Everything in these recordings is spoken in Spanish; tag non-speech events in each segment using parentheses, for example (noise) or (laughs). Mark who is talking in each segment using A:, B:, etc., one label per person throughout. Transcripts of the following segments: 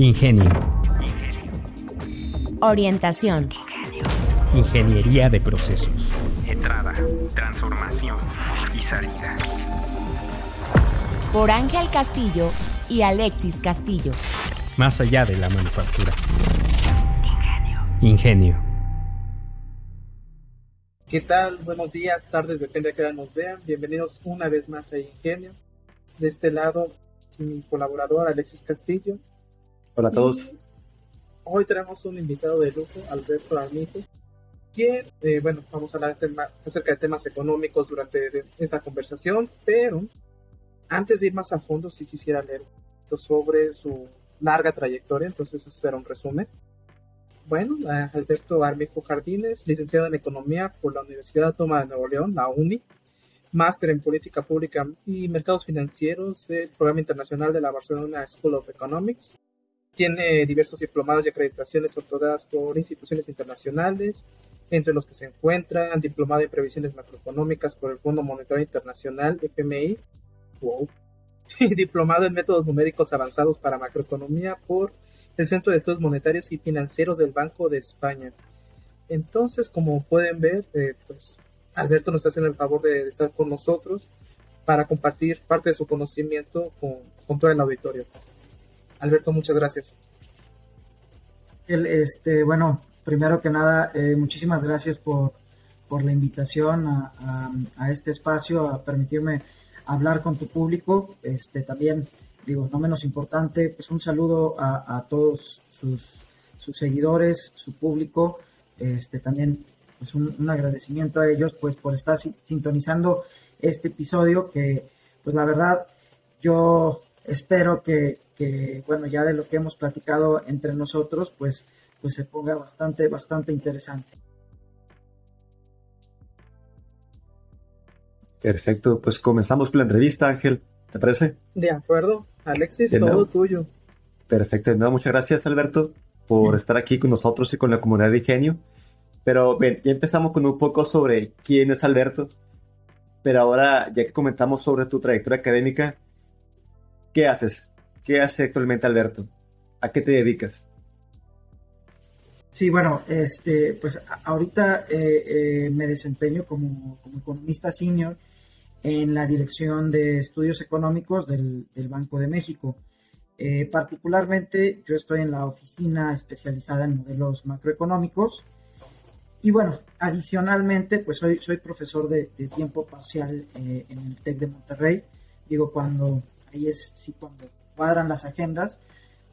A: Ingenio.
B: Orientación.
A: Ingeniería de procesos.
C: Entrada, transformación y salida.
B: Por Ángel Castillo y Alexis Castillo.
A: Más allá de la manufactura. Ingenio.
D: ¿Qué tal? Buenos días, tardes, depende de qué hora nos vean. Bienvenidos una vez más a Ingenio. De este lado, mi colaborador Alexis Castillo.
E: Hola a todos.
D: Y hoy tenemos un invitado de lujo, Alberto Armijo, quien, eh, bueno, vamos a hablar tema, acerca de temas económicos durante esta conversación, pero antes de ir más a fondo, sí quisiera leer sobre su larga trayectoria, entonces eso será un resumen. Bueno, Alberto Armijo Jardines, licenciado en Economía por la Universidad Autónoma de Nuevo León, la UNI, máster en Política Pública y Mercados Financieros del Programa Internacional de la Barcelona School of Economics. Tiene diversos diplomados y acreditaciones otorgadas por instituciones internacionales, entre los que se encuentran diplomado en previsiones macroeconómicas por el Fondo Monetario Internacional, FMI, y diplomado en métodos numéricos avanzados para macroeconomía por el Centro de Estudios Monetarios y Financieros del Banco de España. Entonces, como pueden ver, eh, pues Alberto nos está haciendo el favor de, estar con nosotros para compartir parte de su conocimiento con, con todo el auditorio. Alberto, muchas gracias.
F: Este, bueno, primero que nada, eh, muchísimas gracias por, por la invitación a, a, este espacio, a permitirme hablar con tu público. Este, también, digo, no menos importante, pues un saludo a, a todos sus, sus, seguidores, su público. Este, también, pues un, agradecimiento a ellos, pues por estar sintonizando este episodio que, pues la verdad, yo espero que, que, bueno, ya de lo que hemos platicado entre nosotros, pues, pues se ponga bastante, bastante interesante.
E: Perfecto, pues comenzamos con la entrevista, Ángel, ¿te parece?
D: De acuerdo, Alexis, todo
E: nuevo.
D: tuyo.
E: Perfecto, de nuevo, muchas gracias, Alberto, por estar aquí con nosotros y con la comunidad de Ingenio. Pero bien, ya empezamos con un poco sobre quién es Alberto, pero ahora, ya que comentamos sobre tu trayectoria académica, ¿qué haces? ¿Qué hace actualmente Alberto? ¿A qué te dedicas?
F: Sí, bueno, este, pues ahorita eh, eh, me desempeño como, como, economista senior en la Dirección de Estudios Económicos del, Banco de México. Eh, particularmente yo estoy en la oficina especializada en modelos macroeconómicos y bueno, adicionalmente pues soy, soy profesor de, de tiempo parcial en el TEC de Monterrey. Digo, cuando ahí es, sí, cuando cuadran las agendas,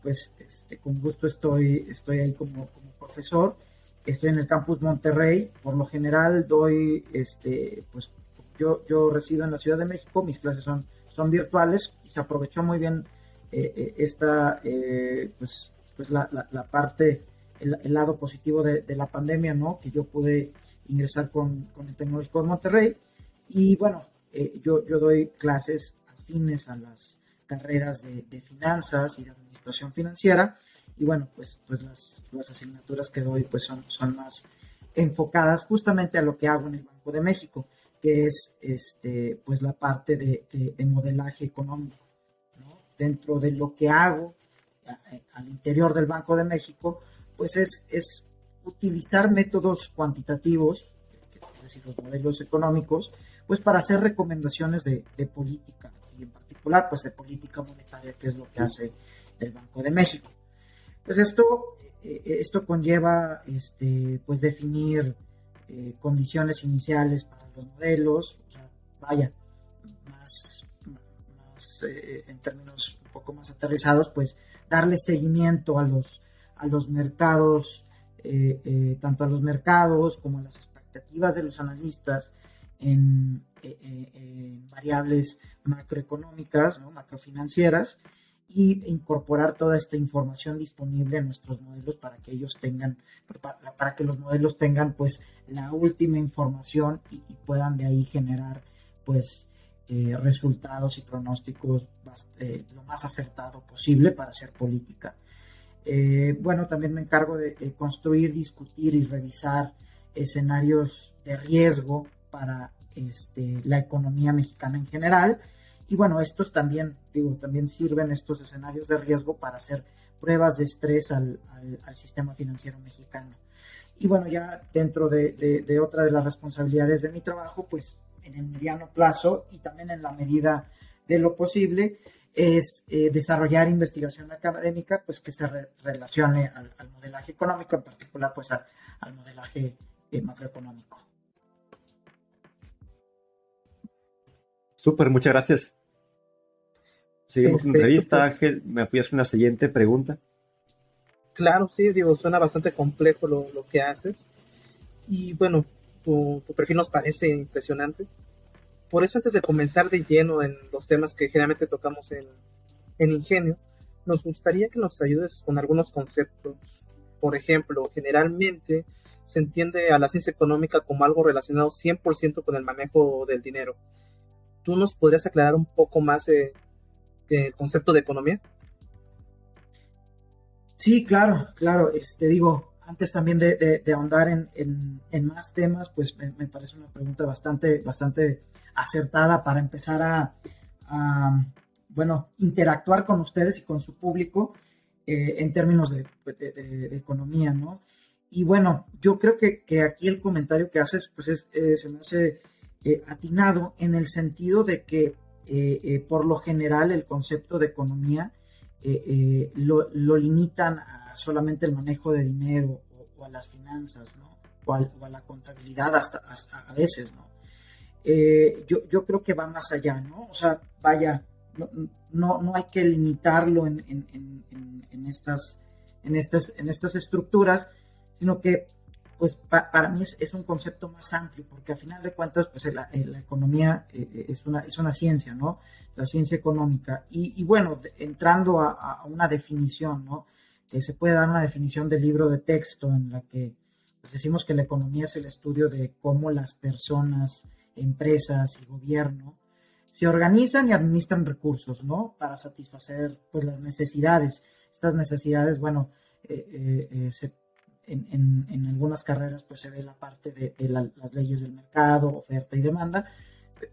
F: pues este, con gusto estoy, estoy ahí como, como, profesor. Estoy en el campus Monterrey. Por lo general doy, este, pues yo, yo resido en la Ciudad de México, mis clases son, son virtuales y se aprovechó muy bien eh, esta, eh, pues, pues la, la, parte, el, lado positivo de, de, la pandemia, ¿no? Que yo pude ingresar con, con el Tecnológico de Monterrey. Y bueno, eh, yo, yo doy clases afines a las carreras de, finanzas y de administración financiera. Y bueno, pues, pues las, las asignaturas que doy pues son, son más enfocadas justamente a lo que hago en el Banco de México, que es este, pues la parte de, de, de modelaje económico. Dentro de lo que hago al interior del Banco de México, pues es, es utilizar métodos cuantitativos, es decir, los modelos económicos, pues para hacer recomendaciones de, política particular pues de política monetaria, que es lo que hace el Banco de México. Pues esto, eh, esto conlleva este, pues definir eh, condiciones iniciales para los modelos, o sea, vaya, más, más eh, en términos un poco más aterrizados, pues darle seguimiento a los, a los mercados, eh, tanto a los mercados como a las expectativas de los analistas en, en variables macroeconómicas, macrofinancieras, y incorporar toda esta información disponible en nuestros modelos para que ellos tengan, para, que los modelos tengan pues la última información y, puedan de ahí generar pues eh, resultados y pronósticos eh, lo más acertado posible para hacer política. Eh, bueno, también me encargo de, construir, discutir y revisar escenarios de riesgo para este, la economía mexicana en general Y bueno, estos también, digo, también sirven estos escenarios de riesgo para hacer pruebas de estrés al, sistema financiero mexicano. Y bueno, ya dentro de, otra de las responsabilidades de mi trabajo, pues en el mediano plazo y también en la medida de lo posible, es eh, desarrollar investigación académica pues que se relacione al, modelaje económico, en particular pues al modelaje eh, macroeconómico.
E: Súper, muchas gracias. Seguimos con la entrevista, pues. Ángel. ¿Me apoyas con la siguiente pregunta?
D: Claro, sí, digo, suena bastante complejo lo, que haces. Y bueno, tu, perfil nos parece impresionante. Por eso, antes de comenzar de lleno en los temas que generalmente tocamos en, en Ingenio, nos gustaría que nos ayudes con algunos conceptos. Por ejemplo, generalmente se entiende a la ciencia económica como algo relacionado 100% con el manejo del dinero. ¿Tú nos podrías aclarar un poco más eh, el concepto de economía?
F: Sí, claro, claro. Este, digo, antes también de, ahondar en, más temas, pues me, parece una pregunta bastante, bastante acertada para empezar a, bueno, interactuar con ustedes y con su público eh, en términos de, economía, ¿no? Y bueno, yo creo que, aquí el comentario que haces, pues es, eh, se me hace eh, atinado en el sentido de que eh, eh, por lo general el concepto de economía lo, limitan a solamente el manejo de dinero o, a las finanzas, ¿no? O, a la contabilidad hasta, a veces, ¿no? Yo, creo que va más allá, ¿no? O sea, vaya, no, no, hay que limitarlo en, estas, en, estas, en estas estructuras, sino que pues para mí es, un concepto más amplio, porque a final de cuentas, pues la, eh, economía eh, eh, es, una, es una ciencia, ¿no? La ciencia económica. Y, bueno, entrando a, una definición, ¿no? Que se puede dar una definición del libro de texto en la que pues, decimos que la economía es el estudio de cómo las personas, empresas y gobierno se organizan y administran recursos, ¿no? Para satisfacer, pues, las necesidades. Estas necesidades, bueno, se en, algunas carreras pues se ve la parte de, las leyes del mercado, oferta y demanda.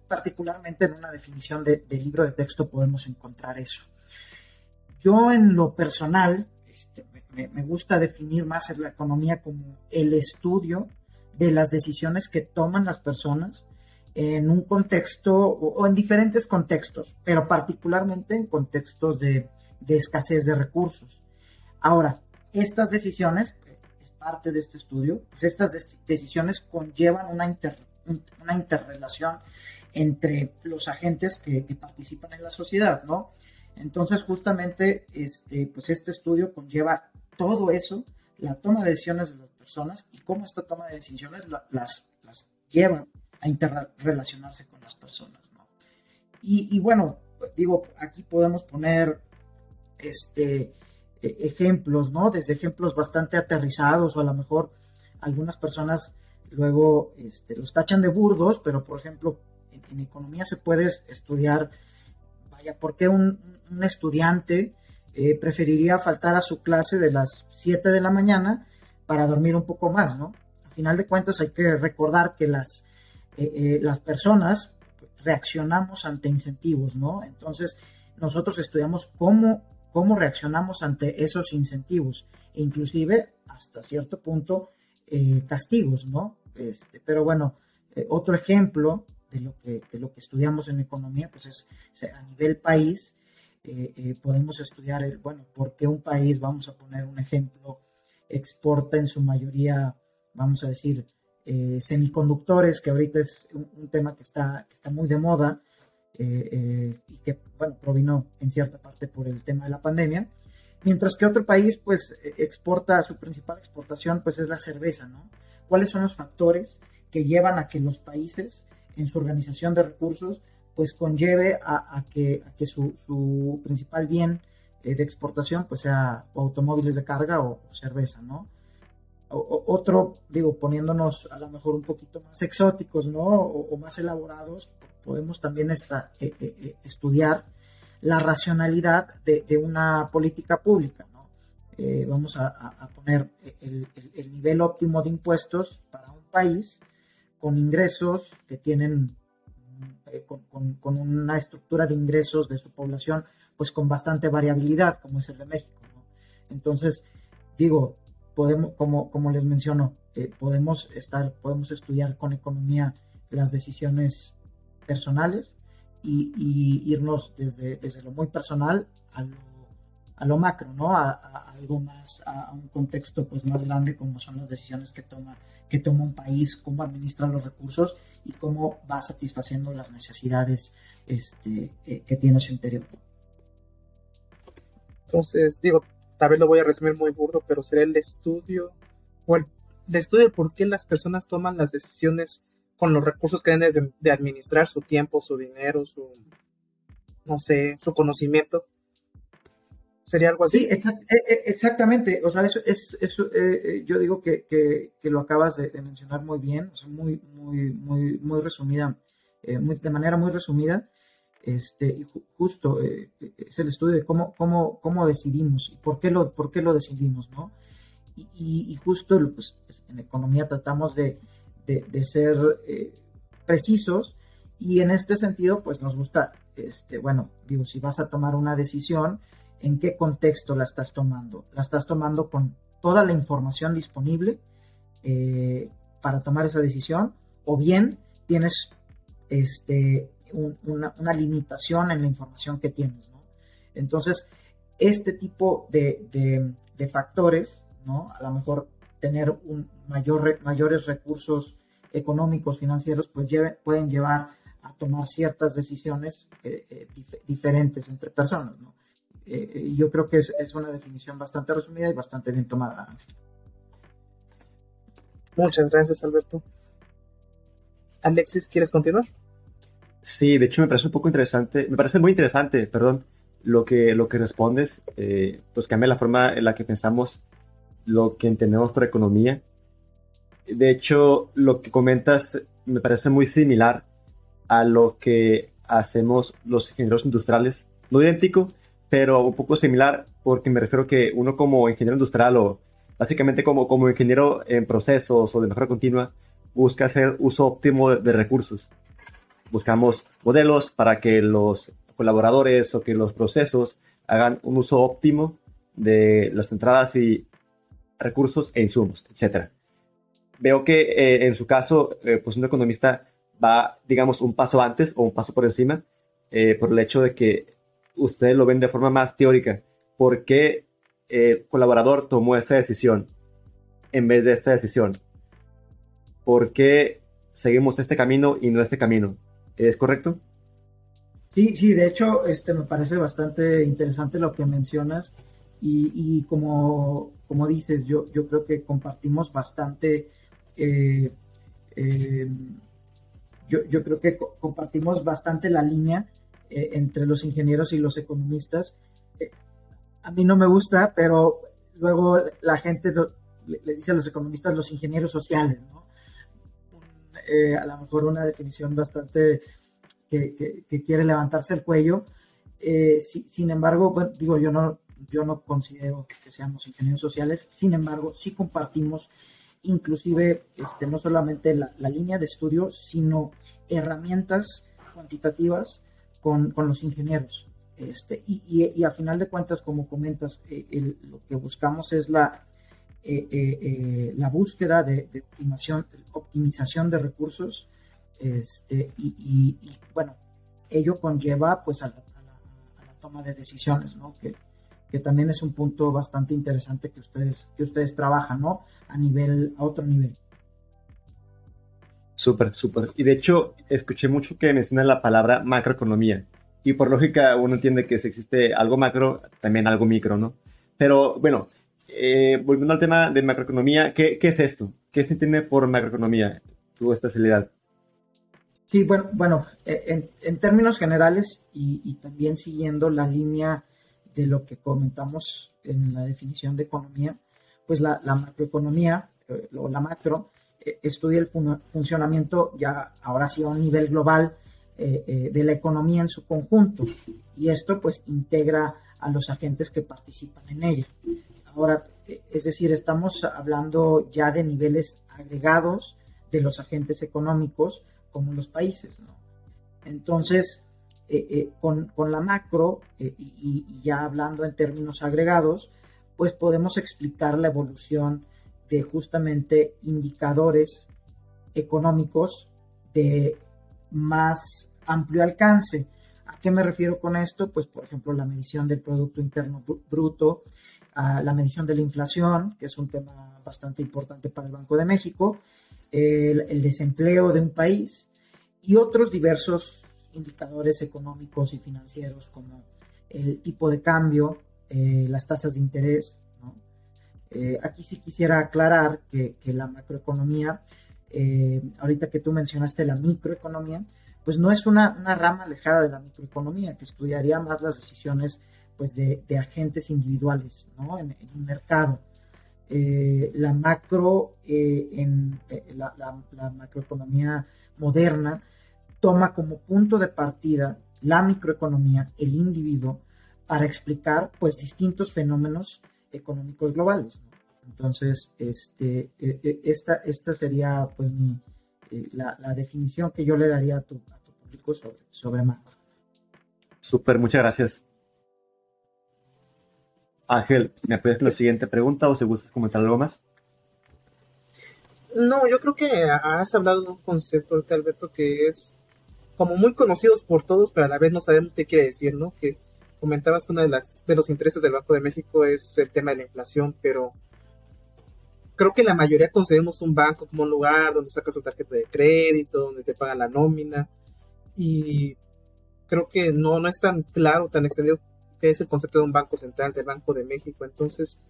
F: Particularmente en una definición de, libro de texto podemos encontrar eso. Yo en lo personal este, me, gusta definir más la economía como el estudio de las decisiones que toman las personas en un contexto o, en diferentes contextos, pero particularmente en contextos de, de escasez de recursos. Ahora, estas decisiones parte de este estudio, pues estas decisiones conllevan una, una interrelación entre los agentes que, participan en la sociedad, ¿no? Entonces, justamente, este, pues este estudio conlleva todo eso, la toma de decisiones de las personas y cómo esta toma de decisiones las, las lleva a interrelacionarse con las personas, ¿no? Y, y bueno, digo, aquí podemos poner este, ejemplos, ¿no? Desde ejemplos bastante aterrizados o a lo mejor algunas personas luego este, los tachan de burdos, pero por ejemplo en, economía se puede estudiar, vaya, ¿por qué un, estudiante eh, preferiría faltar a su clase de las 7 de la mañana para dormir un poco más, ¿no? A final de cuentas hay que recordar que las, eh, eh, las personas reaccionamos ante incentivos, ¿no? Entonces nosotros estudiamos cómo cómo reaccionamos ante esos incentivos e inclusive hasta cierto punto eh, castigos, ¿no? Este, pero bueno, eh, otro ejemplo de lo, que, de lo que estudiamos en economía, pues es a nivel país, eh, podemos estudiar, el, bueno, por qué un país, vamos a poner un ejemplo, exporta en su mayoría, vamos a decir, semiconductores, que ahorita es un, tema que está, que está muy de moda, eh, eh, y que, bueno, provino en cierta parte por el tema de la pandemia, mientras que otro país, pues, exporta, su principal exportación, pues, es la cerveza, ¿no? ¿Cuáles son los factores que llevan a que los países, en su organización de recursos, pues, conlleve a, que, que su, principal bien eh, de exportación, pues, sea automóviles de carga o, cerveza, ¿no? otro, digo, poniéndonos a lo mejor un poquito más exóticos, ¿no? o más elaborados, podemos también eh, eh, eh, estudiar la racionalidad de, una política pública. vamos a, poner el, nivel óptimo de impuestos para un país con ingresos que tienen con, una estructura de ingresos de su población, pues con bastante variabilidad, como es el de México. Entonces, digo, podemos, como, como les menciono, podemos estar, podemos estudiar con economía las decisiones personales y, irnos desde, desde lo muy personal a lo, a lo macro, ¿no? A, algo más, a un contexto pues más grande como son las decisiones que toma, que toma un país, cómo administra los recursos y cómo va satisfaciendo las necesidades este, eh, que tiene su interior.
D: Entonces, digo, tal vez lo voy a resumir muy burdo, pero sería el estudio o el, estudio de por qué las personas toman las decisiones con los recursos que deben de, administrar, su tiempo, su dinero, su, no sé, su conocimiento. ¿Sería algo así?
F: Sí, e, e, exactamente. O sea, eso es, eso, eh, eh, yo digo que, que, lo acabas de, mencionar muy bien, o sea, muy, muy, muy, muy resumida, eh, de manera muy resumida. Este, y justo es el estudio de cómo, cómo, cómo decidimos y por qué lo, por qué lo decidimos, ¿no? Y, justo pues, pues, en economía tratamos de, de, ser precisos y en este sentido, pues nos gusta, este, bueno, digo, si vas a tomar una decisión, en qué contexto la estás tomando. La estás tomando con toda la información disponible eh, para tomar esa decisión, o bien tienes este, una, limitación en la información que tienes. Entonces, este tipo de, factores, ¿no? a lo mejor tener un mayor, mayores recursos económicos, financieros, pues pueden llevar a tomar ciertas decisiones eh, eh, diferentes entre personas. ¿no? Eh, yo creo que es, es, una definición bastante resumida y bastante bien tomada.
D: Muchas gracias, Alberto. Alexis, ¿quieres continuar?
E: Sí, de hecho me parece un poco interesante, me parece muy interesante, perdón, lo que, lo que respondes, eh, pues cambia la forma en la que pensamos lo que entendemos por economía. De hecho, lo que comentas me parece muy similar a lo que hacemos los ingenieros industriales, no idéntico, pero un poco similar porque me refiero que uno como ingeniero industrial o básicamente como, como ingeniero en procesos o de mejora continua busca hacer uso óptimo de, recursos. Buscamos modelos para que los colaboradores o que los procesos hagan un uso óptimo de las entradas y recursos e insumos, etc. Veo que eh, en su caso, eh, pues un economista va, digamos, un paso antes o un paso por encima eh, por el hecho de que ustedes lo ven de forma más teórica. ¿Por qué el colaborador tomó esta decisión en vez de esta decisión? ¿Por qué seguimos este camino y no este camino? ¿Es correcto?
F: Sí, sí, de hecho, este me parece bastante interesante lo que mencionas y, como, como dices, yo, yo creo que compartimos bastante, eh, eh, yo, yo creo que compartimos bastante la línea eh, entre los ingenieros y los economistas. A mí no me gusta, pero luego la gente le, dice a los economistas los ingenieros sociales, ¿no? A lo mejor una definición bastante que, quiere levantarse el cuello. sin embargo, digo, yo no, yo no considero que seamos ingenieros sociales, sin embargo, sí compartimos inclusive este, no solamente la, la línea de estudio, sino herramientas cuantitativas con, los ingenieros. Este, y, a final de cuentas, como comentas, eh, lo que buscamos es la, eh, eh, la búsqueda de, optimización, optimización de recursos este, y, bueno, ello conlleva pues a la, toma de decisiones, ¿no? Que, que, también es un punto bastante interesante que ustedes, que ustedes trabajan, ¿no? A nivel, a otro nivel.
E: Súper, súper. Y de hecho, escuché mucho que mencionan la palabra macroeconomía. Y por lógica, uno entiende que si existe algo macro, también algo micro, ¿no? Pero bueno, eh, volviendo al tema de macroeconomía, ¿qué, ¿qué, es esto? ¿Qué se entiende por macroeconomía, tu especialidad?
F: Sí, bueno, bueno eh, en, en términos generales y, y, también siguiendo la línea de lo que comentamos en la definición de economía, pues la, macroeconomía eh, o la macro estudia el funcionamiento ya ahora sí a un nivel global eh, eh, de la economía en su conjunto y esto pues integra a los agentes que participan en ella. Ahora, eh, es decir, estamos hablando ya de niveles agregados de los agentes económicos como los países. Entonces, eh, eh, con, la macro, y, y, ya hablando en términos agregados, pues podemos explicar la evolución de justamente indicadores económicos de más amplio alcance. ¿A qué me refiero con esto? Pues, por ejemplo, la medición del Producto Interno Bruto, la medición de la inflación, que es un tema bastante importante para el Banco de México, el, desempleo de un país y otros diversos indicadores económicos y financieros como el tipo de cambio, eh, las tasas de interés. Eh, aquí sí quisiera aclarar que, la macroeconomía, eh, ahorita que tú mencionaste la microeconomía, pues no es una, rama alejada de la microeconomía, que estudiaría más las decisiones pues de, agentes individuales en, un mercado. la macro, en la macroeconomía moderna, toma como punto de partida la microeconomía, el individuo, para explicar pues distintos fenómenos económicos globales. Entonces, este, e, e, esta, esta sería pues mi, eh, la, definición que yo le daría a tu, público sobre, sobre macro.
E: Súper, muchas gracias. Ángel, ¿me con la siguiente pregunta o si gustas comentar algo más?
D: No, yo creo que has hablado de un concepto, Alberto, que es como muy conocidos por todos, pero a la vez no sabemos qué quiere decir, ¿no? Que comentabas que uno de, las, de los intereses del Banco de México es el tema de la inflación, pero creo que la mayoría concebimos un banco como un lugar donde sacas tu tarjeta de crédito, donde te pagan la nómina, y creo que no, no es tan claro, tan extendido qué es el concepto de un banco central, del Banco de México, entonces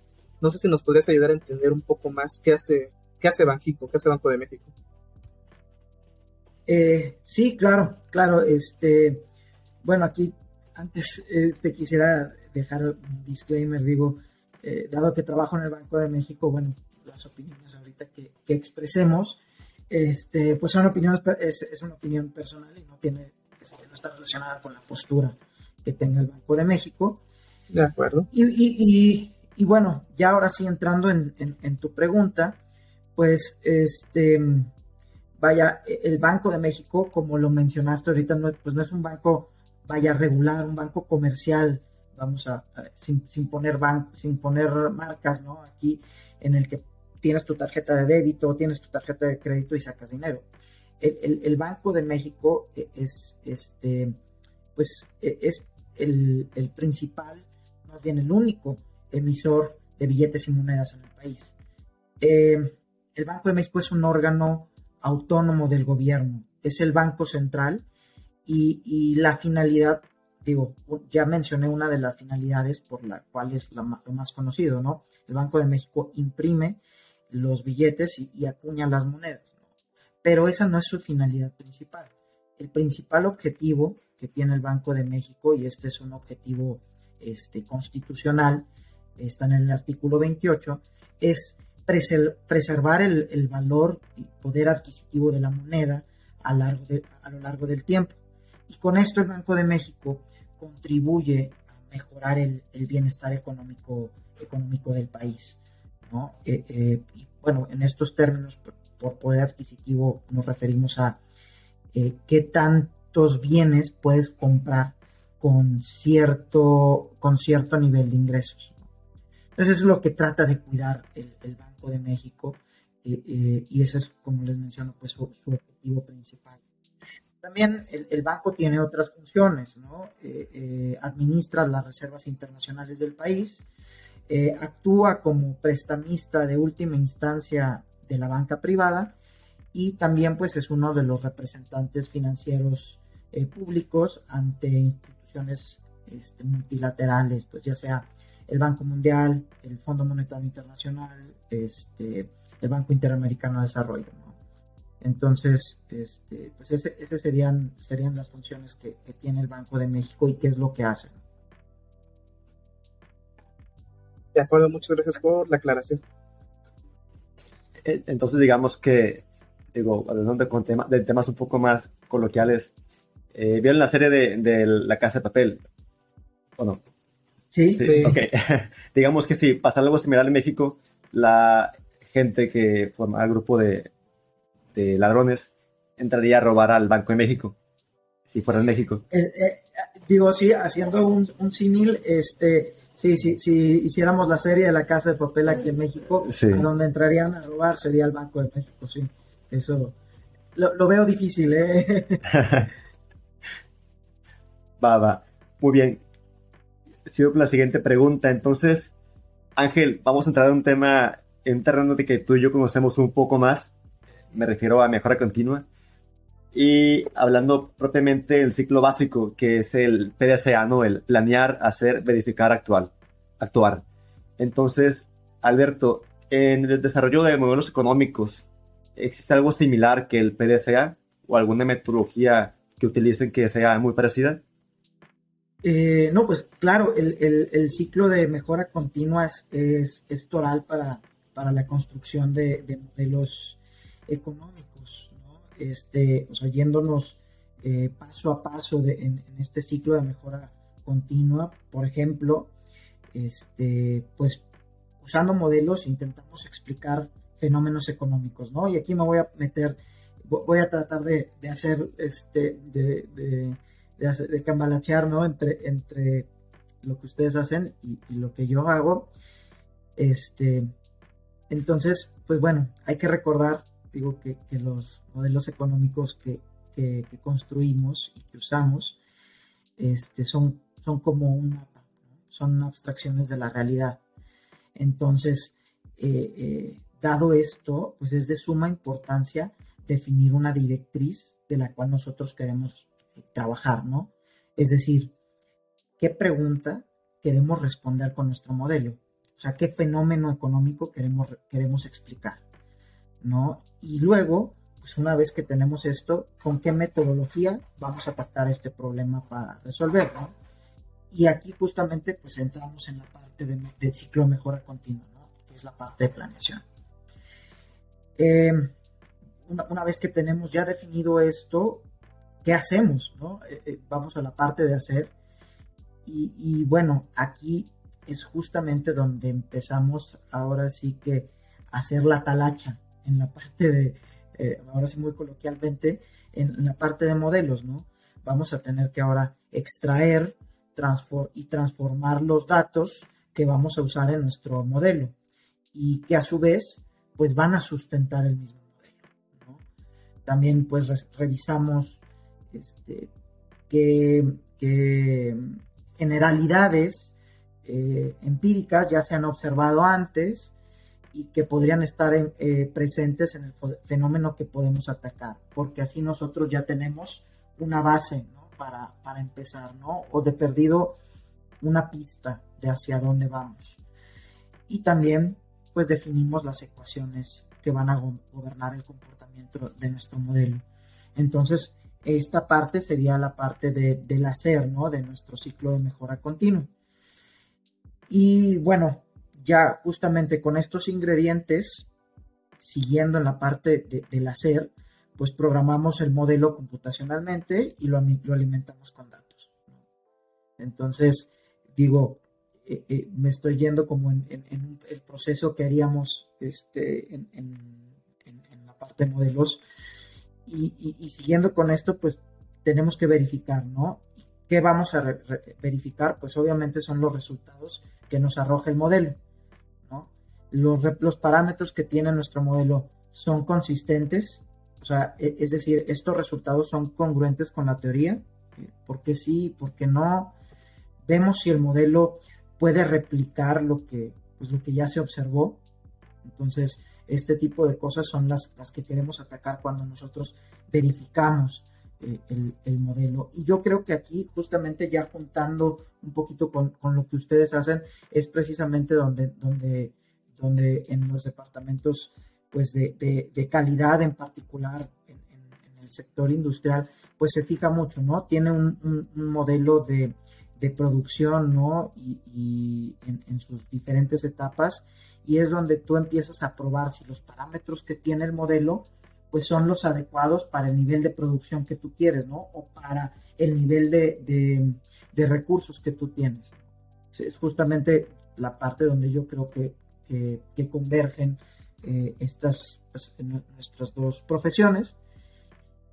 D: no sé si nos podrías ayudar a entender un poco más qué hace, qué hace Banjico, qué hace Banco de México.
F: Eh, sí, claro, claro, este, bueno, aquí antes este, quisiera dejar un disclaimer, digo, eh, dado que trabajo en el Banco de México, bueno, las opiniones ahorita que, expresemos, este, pues son opiniones, es, una opinión personal y no tiene, este, no está relacionada con la postura que tenga el Banco de México.
D: De acuerdo.
F: Y, y, bueno, ya ahora sí entrando en, en tu pregunta, pues este vaya, el Banco de México, como lo mencionaste ahorita, no, pues no es un banco, vaya, regular, un banco comercial, vamos a, sin, poner sin poner marcas, ¿no? Aquí en el que tienes tu tarjeta de débito, tienes tu tarjeta de crédito y sacas dinero. El, Banco de México e, es, este, pues, e, es el, principal, más bien el único emisor de billetes y monedas en el país. Eh, el Banco de México es un órgano autónomo del gobierno, es el Banco Central y, la finalidad, digo, ya mencioné una de las finalidades por la cual es lo más conocido, ¿no? El Banco de México imprime los billetes y, acuña las monedas, pero esa no es su finalidad principal. El principal objetivo que tiene el Banco de México, y este es un objetivo este, constitucional, está en el artículo 28, es preservar el, valor y poder adquisitivo de la moneda a, largo a lo largo del tiempo. Y con esto el Banco de México contribuye a mejorar el, bienestar económico, económico del país. Eh, eh, y bueno, en estos términos, por, poder adquisitivo nos referimos a eh, qué tantos bienes puedes comprar con cierto, con cierto nivel de ingresos. Entonces, eso es lo que trata de cuidar el, el Banco de México eh, eh, y ese es, como les menciono, pues su, objetivo principal. También el, banco tiene otras funciones, ¿no? Eh, administra las reservas internacionales del país, actúa como prestamista de última instancia de la banca privada y también pues es uno de los representantes financieros públicos ante instituciones este, multilaterales, pues ya sea el Banco Mundial, el Fondo Monetario Internacional, este, el Banco Interamericano de Desarrollo. Entonces, este, pues esas serían, serían las funciones que, tiene el Banco de México y qué es lo que hace.
D: De acuerdo, muchas gracias por la aclaración.
E: Eh, entonces, digamos que, digo, hablando con tema, de temas un poco más coloquiales, eh, ¿vieron la serie de, de, La Casa de Papel? ¿O no?
F: Sí, sí. (laughs)
E: Digamos que si pasa algo similar en México, la gente que forma el grupo de, ladrones entraría a robar al Banco de México. si fuera en México.
F: Eh, eh, digo, sí, haciendo un, un símil, este, sí, sí, si hiciéramos la serie de la Casa de Papel aquí en México,
E: Sí.
F: donde entrarían a robar sería el Banco de México, sí. Eso lo, lo veo difícil, ¿eh? (laughs)
E: Va, va. Muy bien. Sigo con la siguiente pregunta. Entonces, Ángel, vamos a entrar en un tema, en un terreno de que tú y yo conocemos un poco más. Me refiero a mejora continua. Y hablando propiamente del ciclo básico, que es el PDCA, ¿no? El planear, hacer, verificar, actuar. actuar. Entonces, Alberto, en el desarrollo de modelos económicos, ¿existe algo similar que el PDCA o alguna metodología que utilicen que sea muy parecida?
F: Eh, no, pues claro, el, el- ciclo de mejora continua es, es, toral para, para la construcción de, de modelos económicos, ¿no? Este, o sea, yéndonos eh, paso a paso de- en, este ciclo de mejora continua, por ejemplo, este, pues usando modelos intentamos explicar fenómenos económicos, ¿no? Y aquí me voy a meter, vo- voy a tratar de, de hacer, este, de- de, hacer- cambalachear, ¿no? Entre, entre lo que ustedes hacen y, lo que yo hago. Este, entonces, pues bueno, hay que recordar, digo, que, que los modelos económicos que, que- construimos y que usamos este, son, son como un mapa, son abstracciones de la realidad. Entonces, eh, eh, dado esto, pues es de suma importancia definir una directriz de la cual nosotros queremos trabajar, ¿no? Es decir, ¿qué pregunta queremos responder con nuestro modelo? O sea, ¿qué fenómeno económico queremos, queremos explicar? ¿No? Y luego, pues una vez que tenemos esto, ¿con qué metodología vamos a atacar este problema para resolverlo? Y aquí justamente pues entramos en la parte de- del ciclo mejora continua, ¿no? que es la parte de planeación. Eh, una, una vez que tenemos ya definido esto, ¿qué hacemos? no? Eh, eh, vamos a la parte de hacer. Y, y bueno, aquí es justamente donde empezamos ahora sí que hacer la talacha en la parte de, eh, ahora sí muy coloquialmente, en, en la parte de modelos, ¿no? Vamos a tener que ahora extraer transfor- y transformar los datos que vamos a usar en nuestro modelo y que a su vez pues van a sustentar el mismo modelo. ¿no? También pues revisamos este, qué generalidades eh, empíricas ya se han observado antes y que podrían estar eh, presentes en el fenómeno que podemos atacar, porque así nosotros ya tenemos una base para, para empezar, ¿no? o de perdido una pista de hacia dónde vamos. Y también pues definimos las ecuaciones que van a go- gobernar el comportamiento de nuestro modelo. Entonces, esta parte sería la parte de- del hacer, ¿no? De nuestro ciclo de mejora continua. Y bueno, ya justamente con estos ingredientes, siguiendo en la parte de- del hacer, pues programamos el modelo computacionalmente y lo, lo alimentamos con datos. Entonces, digo, eh, eh, me estoy yendo como en, en- el proceso que haríamos este, en- en la parte de modelos. Y, y- y siguiendo con esto, pues tenemos que verificar, ¿no? ¿Qué vamos a verificar? Pues obviamente son los resultados que nos arroja el modelo, ¿no? Los, los parámetros que tiene nuestro modelo son consistentes, o sea, e- es decir, estos resultados son congruentes con la teoría, eh, ¿por qué sí, por qué no? Vemos si el modelo puede replicar lo que, pues, lo que ya se observó. Entonces, este tipo de cosas son las, las que queremos atacar cuando nosotros verificamos eh, el, el modelo. Y yo creo que aquí, justamente ya juntando un poquito con, con lo que ustedes hacen, es precisamente donde, donde, donde en los departamentos pues de, de- de calidad en particular en, en- en el sector industrial, pues se fija mucho, ¿no? Tiene un, un- un modelo de, de producción, ¿no? Y, y en, en sus diferentes etapas, y es donde tú empiezas a probar si los parámetros que tiene el modelo, pues son los adecuados para el nivel de producción que tú quieres, ¿no? O para el nivel de, de- recursos que tú tienes. Es justamente la parte donde yo creo que, que- convergen eh, estas pues, nuestras dos profesiones.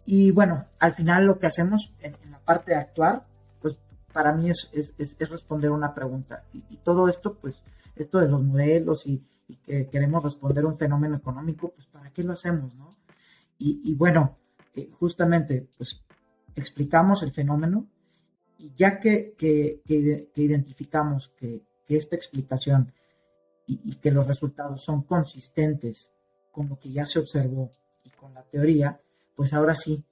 F: Y bueno, al final lo que hacemos en, la parte de actuar, pues para mí es, es, es responder una pregunta. Y, todo esto, pues, esto de los modelos y, que queremos responder un fenómeno económico, pues ¿para qué lo hacemos, no? Y, bueno, eh, justamente, pues explicamos el fenómeno y ya que, que, que, identificamos que, esta explicación y, que los resultados son consistentes con lo que ya se observó y con la teoría, pues ahora sí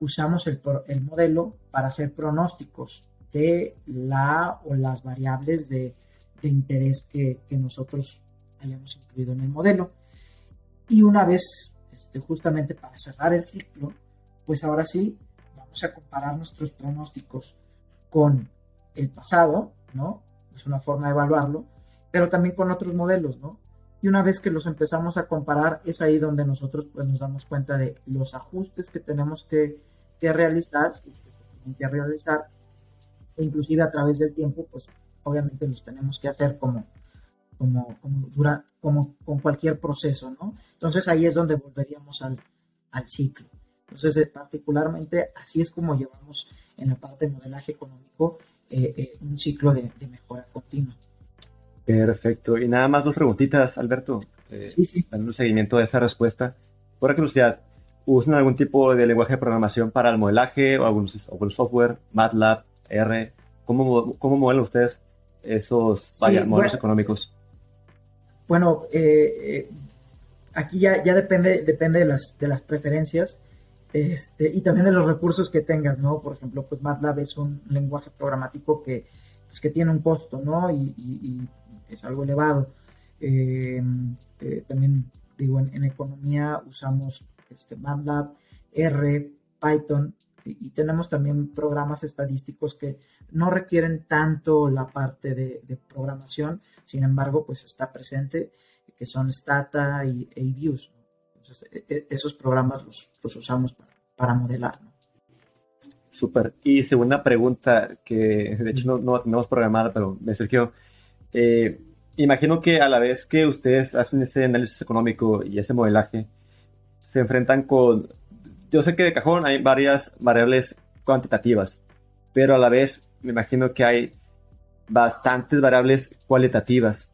F: usamos el, el modelo para hacer pronósticos de la o las variables de, de interés que, que, nosotros hayamos incluido en el modelo. Y una vez, este, justamente para cerrar el ciclo, pues ahora sí vamos a comparar nuestros pronósticos con el pasado, ¿no? Es una forma de evaluarlo, pero también con otros modelos, ¿no? Y una vez que los empezamos a comparar, es ahí donde nosotros pues, nos damos cuenta de los ajustes que tenemos que, que realizar, que realizar, e inclusive a través del tiempo, pues obviamente los tenemos que hacer como, como, como, dura, como con cualquier proceso, ¿no? Entonces ahí es donde volveríamos al, al ciclo. Entonces, eh, particularmente, así es como llevamos en la parte de modelaje económico eh, eh, un ciclo de, de mejora continua.
E: Perfecto. Y nada más dos preguntitas, Alberto. Eh, sí, sí. Dando un seguimiento de esa respuesta. Por curiosidad, ¿usan algún tipo de lenguaje de programación para el modelaje o algún, software, MATLAB, R? ¿Cómo, cómo modelan ustedes esos modelos económicos?
F: Bueno, eh, eh, aquí ya, ya depende, depende de, las, de las preferencias este, y también de los recursos que tengas, ¿no? Por ejemplo, pues MATLAB es un lenguaje programático que, pues, que tiene un costo, ¿no? y es algo elevado. Eh, también digo, en, economía usamos este, MATLAB, R, Python y, tenemos también programas estadísticos que no requieren tanto la parte de, programación, sin embargo, pues está presente, que son Stata y AViews. Entonces, e, e, esos programas los, usamos para, modelar. ¿no?
E: Súper. Y segunda pregunta, que de hecho no, no tenemos programada, pero me surgió. Eh, imagino que a la vez que ustedes hacen ese análisis económico y ese modelaje, se enfrentan con, yo sé que de cajón hay varias variables cuantitativas, pero a la vez me imagino que hay bastantes variables cualitativas.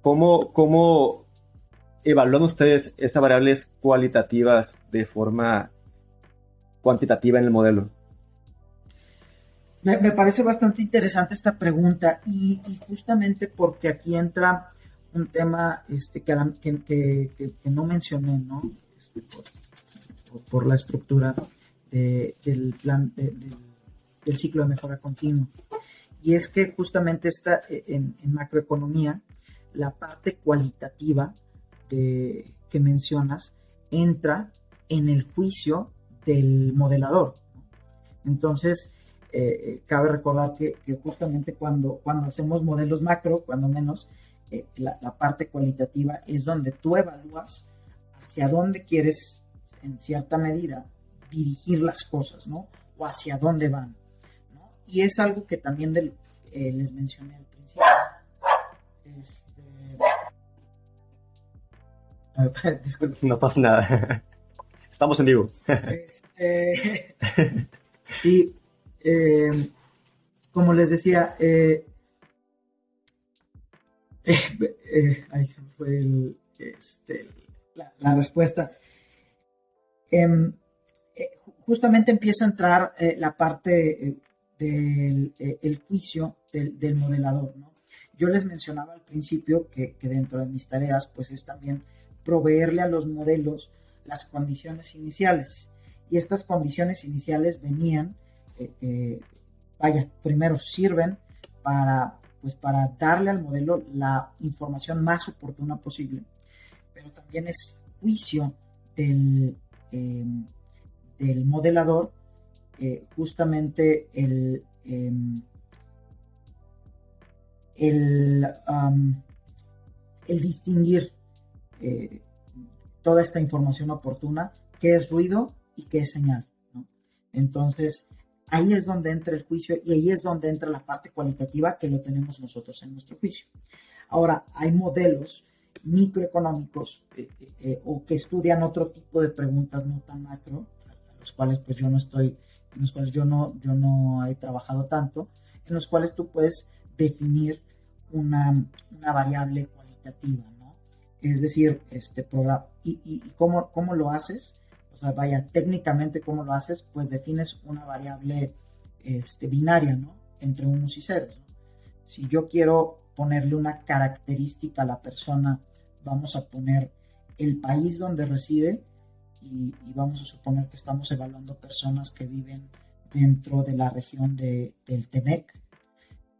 E: ¿Cómo, cómo evalúan ustedes esas variables cualitativas de forma cuantitativa en el modelo?
F: Me, parece bastante interesante esta pregunta y, justamente porque aquí entra un tema este, que, no mencioné, ¿no? Este, la estructura del plan del ciclo de mejora continua. Y es que justamente está en, macroeconomía, la parte cualitativa de, que mencionas entra en el juicio del modelador. Entonces, eh, cabe recordar que, justamente cuando, cuando hacemos modelos macro, cuando menos, eh, la, parte cualitativa es donde tú evalúas hacia dónde quieres, en cierta medida, dirigir las cosas, ¿no? O hacia dónde van, ¿no? Y es algo que también eh, les mencioné al principio.
E: Este... (laughs) No pasa nada. Estamos en vivo. Este...
F: Sí, eh, como les decía, eh, eh, ahí se fue este, la, respuesta. Em, justamente empieza a entrar la parte del juicio del, modelador. Yo les mencionaba al principio que, que, dentro de mis tareas, pues es también proveerle a los modelos las condiciones iniciales. Y estas condiciones iniciales venían eh, eh, vaya, primero sirven para, pues, para darle al modelo la información más oportuna posible, pero también es juicio del, em, del modelador eh, justamente el, em, el, el distinguir toda esta información oportuna, qué es ruido y qué es señal. Entonces, Ahí es donde entra el juicio y ahí es donde entra la parte cualitativa que lo tenemos nosotros en nuestro juicio. Ahora, hay modelos microeconómicos eh, eh, eh, o que estudian otro tipo de preguntas no tan macro, los cuales pues yo no estoy, en los cuales yo no, yo no he trabajado tanto, en los cuales tú puedes definir una, una variable cualitativa, ¿no? Es decir, este programa, y, y, cómo, cómo, lo haces, o sea, vaya, técnicamente cómo lo haces, pues defines una variable este, binaria, ¿no? Entre unos y ceros. Si yo quiero ponerle una característica a la persona, vamos a poner el país donde reside y, vamos a suponer que estamos evaluando personas que viven dentro de la región de, del Temec,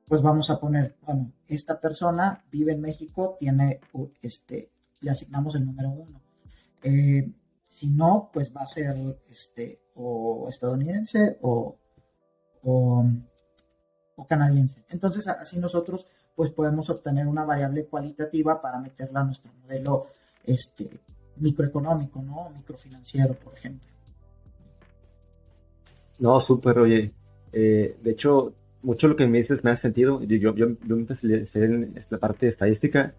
F: pues vamos a poner, bueno, esta persona vive en México, tiene, este, le asignamos el número uno. Eh, si no, pues va a ser este, o estadounidense o, o, o, canadiense. Entonces, así nosotros pues podemos obtener una variable cualitativa para meterla a nuestro modelo este, microeconómico, ¿no? Microfinanciero, por ejemplo.
E: No, súper, oye. Eh, de hecho, mucho lo que me dices me ha sentido. Yo, yo, yo, empecé en la parte de estadística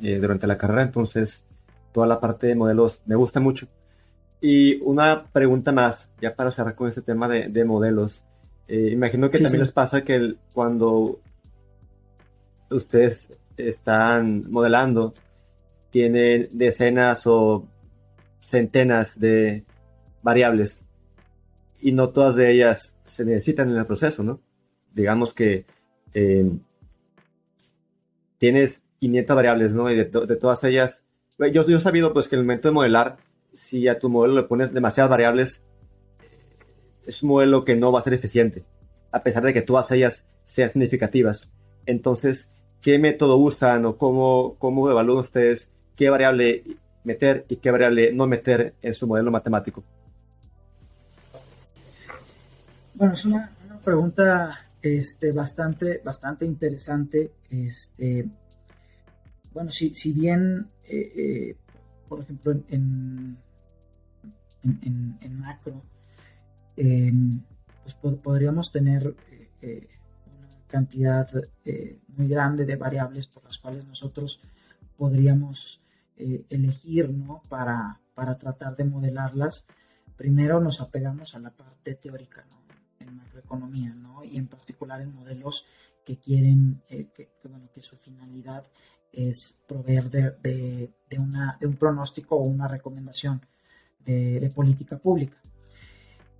E: eh, durante la carrera, entonces toda la parte de modelos me gusta mucho. Y una pregunta más, ya para cerrar con este tema de, de modelos. Eh, imagino que también les pasa que cuando ustedes están modelando, tienen decenas o centenas de variables y no todas de ellas se necesitan en el proceso, ¿no? Digamos que eh, tienes 500 variables, ¿no? Y de, todas ellas, yo, yo he sabido pues que en el momento de modelar, si a tu modelo le pones demasiadas variables, es un modelo que no va a ser eficiente, a pesar de que todas ellas sean significativas. Entonces, ¿qué método usan o cómo, cómo evalúan ustedes qué variable meter y qué variable no meter en su modelo matemático?
F: Bueno, es una, pregunta este, bastante, bastante interesante. Este, bueno, si, si bien, eh, eh, por ejemplo, en, en, macro, em, pues podríamos tener eh, cantidad muy grande de variables por las cuales nosotros podríamos eh, elegir ¿no? para, para tratar de modelarlas, primero nos apegamos a la parte teórica ¿no? en macroeconomía ¿no? y en particular en modelos que quieren, eh, que, bueno, que su finalidad es proveer de, de, una, de un pronóstico o una recomendación de, política pública.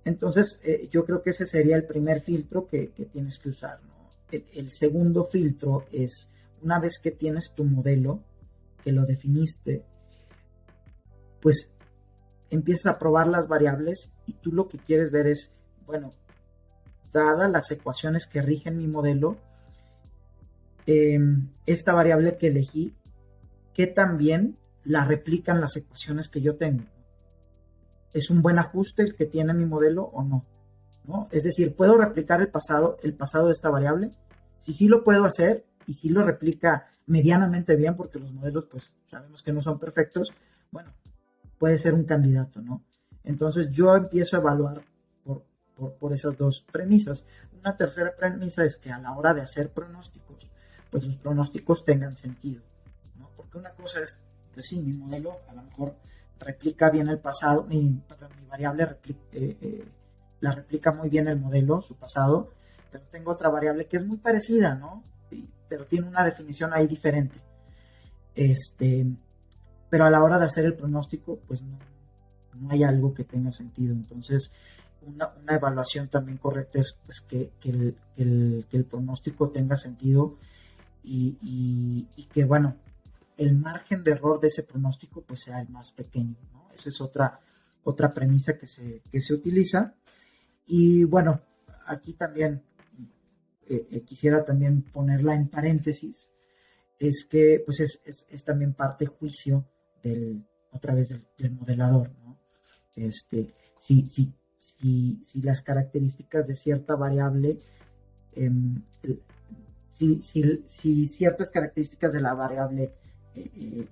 F: Entonces, eh, yo creo que ese sería el primer filtro que, que tienes que usar. ¿no? El, segundo filtro es, una vez que tienes tu modelo, que lo definiste, pues empiezas a probar las variables y tú lo que quieres ver es, bueno, dadas las ecuaciones que rigen mi modelo, em, esta variable que elegí, ¿qué también la replican las ecuaciones que yo tengo? ¿Es un buen ajuste el que tiene mi modelo o no? ¿No? Es decir, ¿puedo replicar el pasado, el pasado de esta variable? Si sí lo puedo hacer, y si lo replica medianamente bien, porque los modelos pues sabemos que no son perfectos, bueno, puede ser un candidato, ¿no? Entonces yo empiezo a evaluar por, por, esas dos premisas. Una tercera premisa es que a la hora de hacer pronósticos, pues los pronósticos tengan sentido, ¿no? Porque una cosa es, que sí, mi modelo a lo mejor replica bien el pasado, mi, mi variable eh, eh, la replica muy bien el modelo, su pasado, pero tengo otra variable que es muy parecida, ¿no? pero tiene una definición ahí diferente. Este, pero a la hora de hacer el pronóstico, pues no, hay algo que tenga sentido. Entonces, una, evaluación también correcta es pues, que, el, pronóstico tenga sentido y, que, bueno, el margen de error de ese pronóstico pues sea el más pequeño. Esa es otra, otra premisa que se, que se utiliza. Y bueno, aquí también eh, quisiera también ponerla en paréntesis, es que pues es, también parte juicio del, otra vez del, modelador, ¿no? Este, si, si, si, las características de cierta variable, em, si, ciertas características de la variable eh, eh,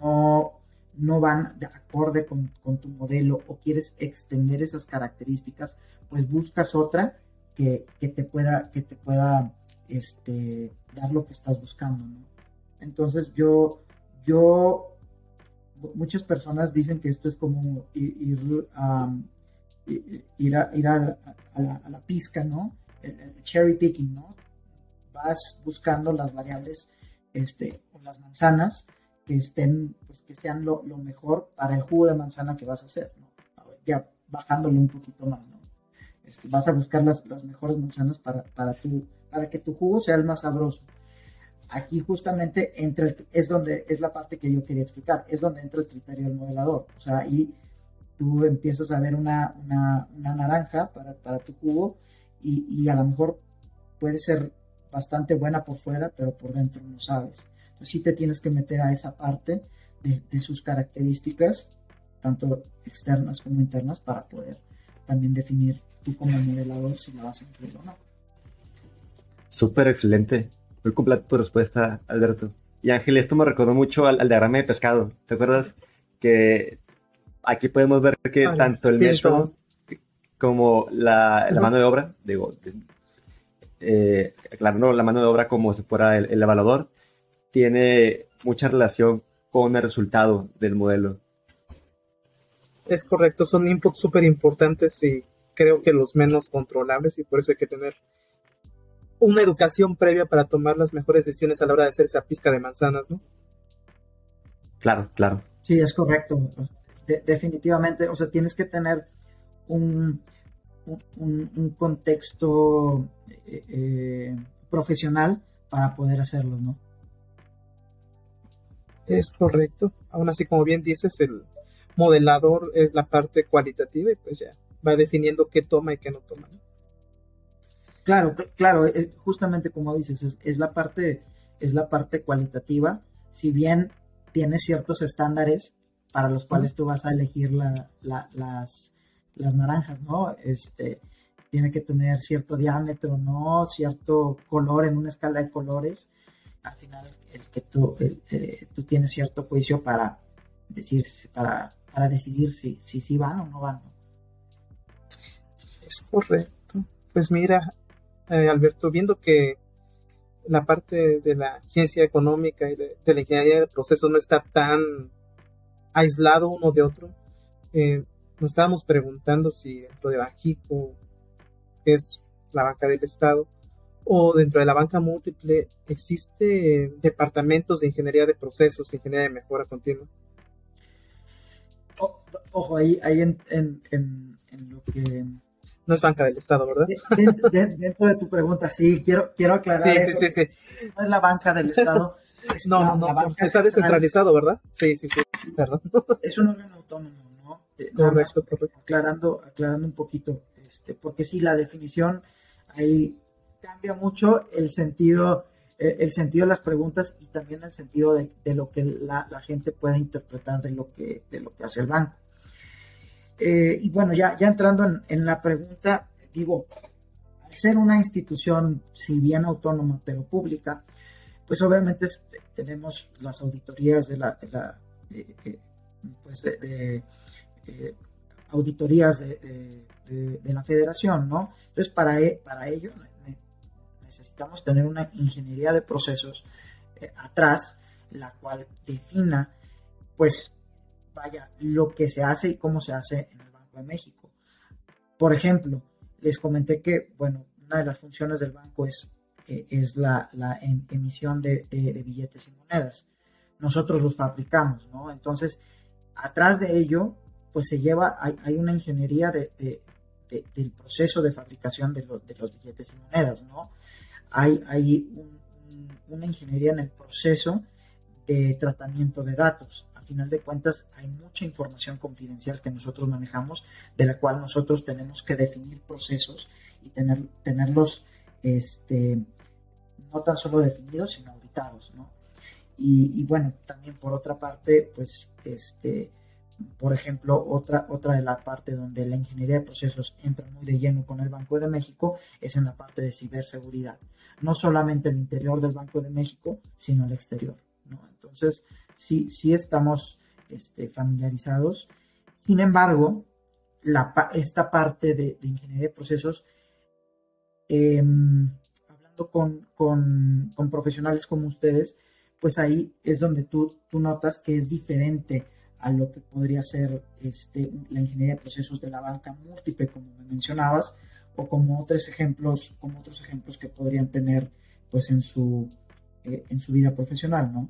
F: no, no van de acorde con, con, tu modelo o quieres extender esas características, pues buscas otra que, te pueda, que te pueda este, dar lo que estás buscando, Entonces yo, yo muchas personas dicen que esto es como ir, ir, a, ir a, la, pizca, ¿no? El, cherry picking, ¿no? Vas buscando las variables, este, las manzanas que estén, pues que sean lo, mejor para el jugo de manzana que vas a hacer. Ya bajándole un poquito más, ¿no? Este, vas a buscar las, las mejores manzanas para, para, tu, para que tu jugo sea el más sabroso aquí justamente entra es donde es la parte que yo quería explicar, es donde entra el criterio del modelador. O sea, ahí tú empiezas a ver una, una, naranja para, para, tu jugo y, y, a lo mejor puede ser bastante buena por fuera, pero por dentro no sabes. Sí te tienes que meter a esa parte de, de sus características, tanto externas como internas, para poder también definir tú como modelador si la vas a incluir o no.
E: Súper excelente. Muy completa tu respuesta, Alberto. Y Ángel, esto me recordó mucho al, diagrama de pescado. ¿Te acuerdas? Que aquí podemos ver que tanto el método como la, mano de obra, digo, eh, claro, no, la mano de obra como si fuera el, evaluador, tiene mucha relación con el resultado del modelo.
D: Es correcto, son inputs súper importantes y creo que los menos controlables y por eso hay que tener una educación previa para tomar las mejores decisiones a la hora de hacer esa pizca de manzanas, ¿no?
E: Claro, claro.
F: Sí, es correcto. definitivamente, o sea, tienes que tener un, un, contexto eh, eh, profesional para poder hacerlo, ¿no?
D: Es correcto. Aún así, como bien dices, el modelador es la parte cualitativa y pues ya va definiendo qué toma y qué no toma.
F: Claro, claro, justamente como dices, es, la parte, es la parte cualitativa. Si bien tiene ciertos estándares para los cuales tú vas a elegir las, las naranjas, ¿no? Este, tiene que tener cierto diámetro, ¿no? Cierto color en una escala de colores. Al final, el que tú, eh, tú tienes cierto juicio para decir, para, para decidir si, si, si van o no van.
D: Es correcto. Pues mira, eh, Alberto, viendo que la parte de la ciencia económica y de, la ingeniería de procesos no está tan aislado uno de otro, eh, nos estábamos preguntando si dentro de Banjico, que es la banca del Estado, o dentro de la banca múltiple, existe departamentos de ingeniería de procesos, ingeniería de mejora continua.
F: ojo, ahí, ahí en, en lo que
D: no es banca del Estado, ¿verdad?
F: dentro de tu pregunta, sí, quiero, quiero aclarar sí, Sí, sí, sí. No es la banca del Estado. (laughs)
D: no, no, está descentralizado, ¿verdad? Sí, sí, sí, perdón. (laughs)
F: Es un órgano autónomo, ¿no? Eh, correcto, correcto. Aclarando, aclarando un poquito, este, porque sí, la definición ahí cambia mucho el sentido, eh, el sentido de las preguntas y también el sentido de, lo que la, gente puede interpretar de lo que, de lo que hace el banco. Eh, y bueno, ya, ya entrando en, la pregunta, digo, al ser una institución, si bien autónoma, pero pública, pues obviamente tenemos las auditorías de la, de la eh, pues de, auditorías de, la federación, ¿no? Entonces, para, e, para ello necesitamos tener una ingeniería de procesos atrás, la cual defina, pues, vaya, lo que se hace y cómo se hace en el Banco de México. Por ejemplo, les comenté que, bueno, una de las funciones del banco es, eh, es la, em, emisión de, billetes y monedas. Nosotros los fabricamos, ¿no? Entonces, atrás de ello, pues se lleva, hay, una ingeniería de, del proceso de fabricación de, los billetes y monedas, ¿no? Hay, hay una ingeniería en el proceso de tratamiento de datos final de cuentas hay mucha información confidencial que nosotros manejamos, de la cual nosotros tenemos que definir procesos y tener, tenerlos este, no tan solo definidos, sino auditados, ¿no? Y, bueno, también por otra parte, pues, este, por ejemplo, otra, otra de la parte donde la ingeniería de procesos entra muy de lleno con el Banco de México es en la parte de ciberseguridad. No solamente el interior del Banco de México, sino el exterior. Entonces, sí, sí estamos este, familiarizados. Sin embargo, la, esta parte de, ingeniería de procesos, em, hablando con, profesionales como ustedes, pues ahí es donde tú, tú notas que es diferente a lo que podría ser este, la ingeniería de procesos de la banca múltiple, como me mencionabas, o como otros ejemplos, como otros ejemplos que podrían tener pues en su, eh, en su vida profesional, ¿no?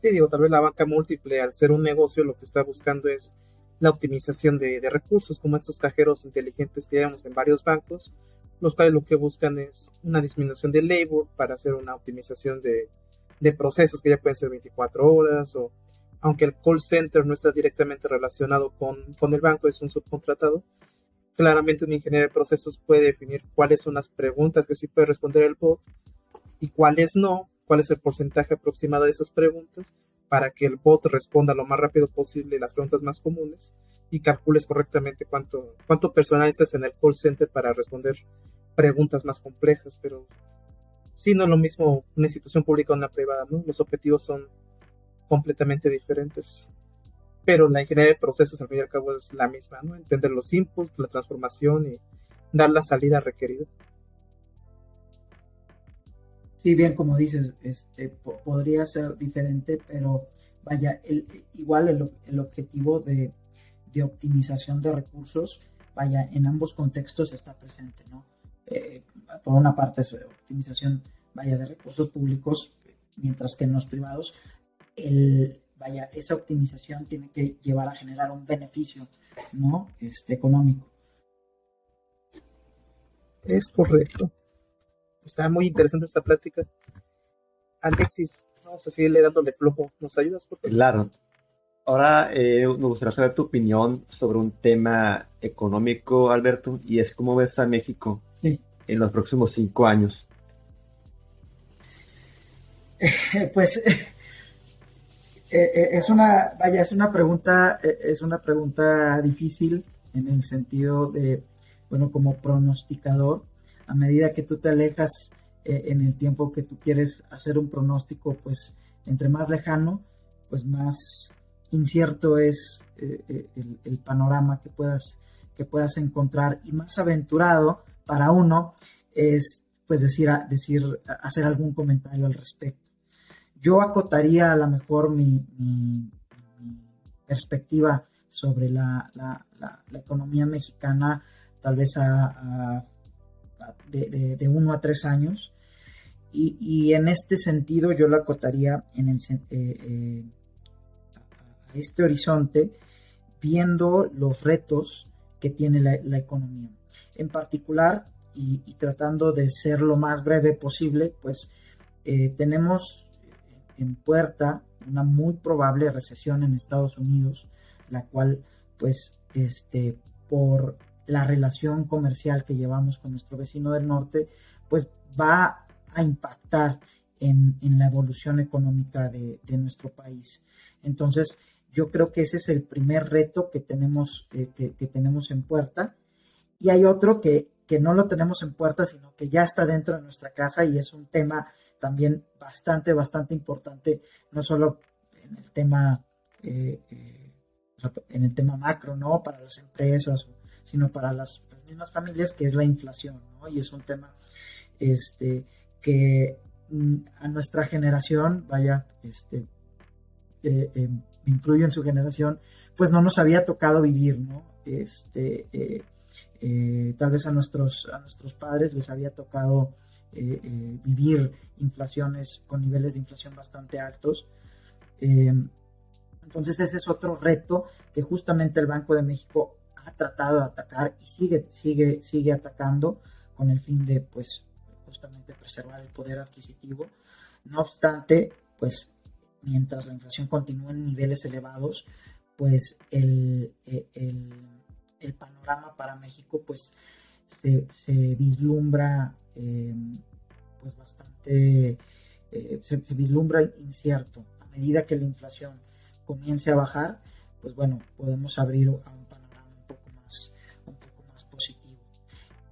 D: Sí, digo, tal vez la banca múltiple, al ser un negocio, lo que está buscando es la optimización de, de recursos, como estos cajeros inteligentes que vemos en varios bancos, los cuales lo que buscan es una disminución del labor para hacer una optimización de, de procesos que ya pueden ser 24 horas o aunque el call center no está directamente relacionado con, con el banco, es un subcontratado, claramente un ingeniero de procesos puede definir cuáles son las preguntas que sí puede responder el bot y cuáles no, cuál es el porcentaje aproximado de esas preguntas para que el bot responda lo más rápido posible las preguntas más comunes y calcules correctamente cuánto, cuánto personal estás en el call center para responder preguntas más complejas, pero sí no es lo mismo una institución pública o una privada, ¿no? Los objetivos son completamente diferentes. Pero la ingeniería de procesos, al fin y al cabo, es la misma, ¿no? Entender los inputs, la transformación y dar la salida requerida.
F: Sí, bien, como dices, este, podría ser diferente, pero vaya, el, igual el, el objetivo de, de, optimización de recursos, vaya, en ambos contextos está presente, ¿no? Eh, por una parte es optimización, vaya, de recursos públicos, mientras que en los privados, el, vaya, esa optimización tiene que llevar a generar un beneficio, ¿no? Este, económico.
D: Es correcto. Está muy interesante esta plática. Alexis, vamos a seguirle dándole flojo. ¿Nos ayudas, por favor?
E: Claro. Ahora eh, me gustaría saber tu opinión sobre un tema económico, Alberto, y es cómo ves a México. En los próximos cinco años.
F: pues (laughs) eh, es una, vaya, es una pregunta, eh, es una pregunta difícil en el sentido de, bueno, como pronosticador, a medida que tú te alejas eh, en el tiempo que tú quieres hacer un pronóstico, pues entre más lejano, pues más incierto es eh, eh, el, el, panorama que puedas, que puedas encontrar y más aventurado para uno es pues decir, decir hacer algún comentario al respecto. Yo acotaría a lo mejor mi, perspectiva sobre la, la, la, la, economía mexicana tal vez a, de, uno a tres años. Y, en este sentido yo lo acotaría en eh, eh, a este horizonte viendo los retos que tiene la, la economía. En particular, y, tratando de ser lo más breve posible, pues eh, tenemos en puerta una muy probable recesión en Estados Unidos, la cual pues este por la relación comercial que llevamos con nuestro vecino del norte, pues va a impactar en, la evolución económica de, de, nuestro país. Entonces, yo creo que ese es el primer reto que tenemos, eh, que, que, tenemos en puerta. Y hay otro que, que no lo tenemos en puerta, sino que ya está dentro de nuestra casa y es un tema también bastante, bastante importante, no solo en el tema, eh, eh, en el tema macro, ¿no? Para las empresas sino para las, mismas familias, que es la inflación, ¿no? Y es un tema este, que mm, a nuestra generación, vaya, este, eh, me incluyo en su generación, pues no nos había tocado vivir, ¿no? Este, tal vez a nuestros, a nuestros padres les había tocado vivir inflaciones con niveles de inflación bastante altos. entonces ese es otro reto que justamente el Banco de México ha tratado de atacar y sigue, sigue, sigue atacando con el fin de, pues, justamente preservar el poder adquisitivo. No obstante, pues, mientras la inflación continúe en niveles elevados, pues el, el panorama para México, pues, se, vislumbra, eh, pues, bastante, eh, se, vislumbra incierto. A medida que la inflación comience a bajar, pues, bueno, podemos abrir a un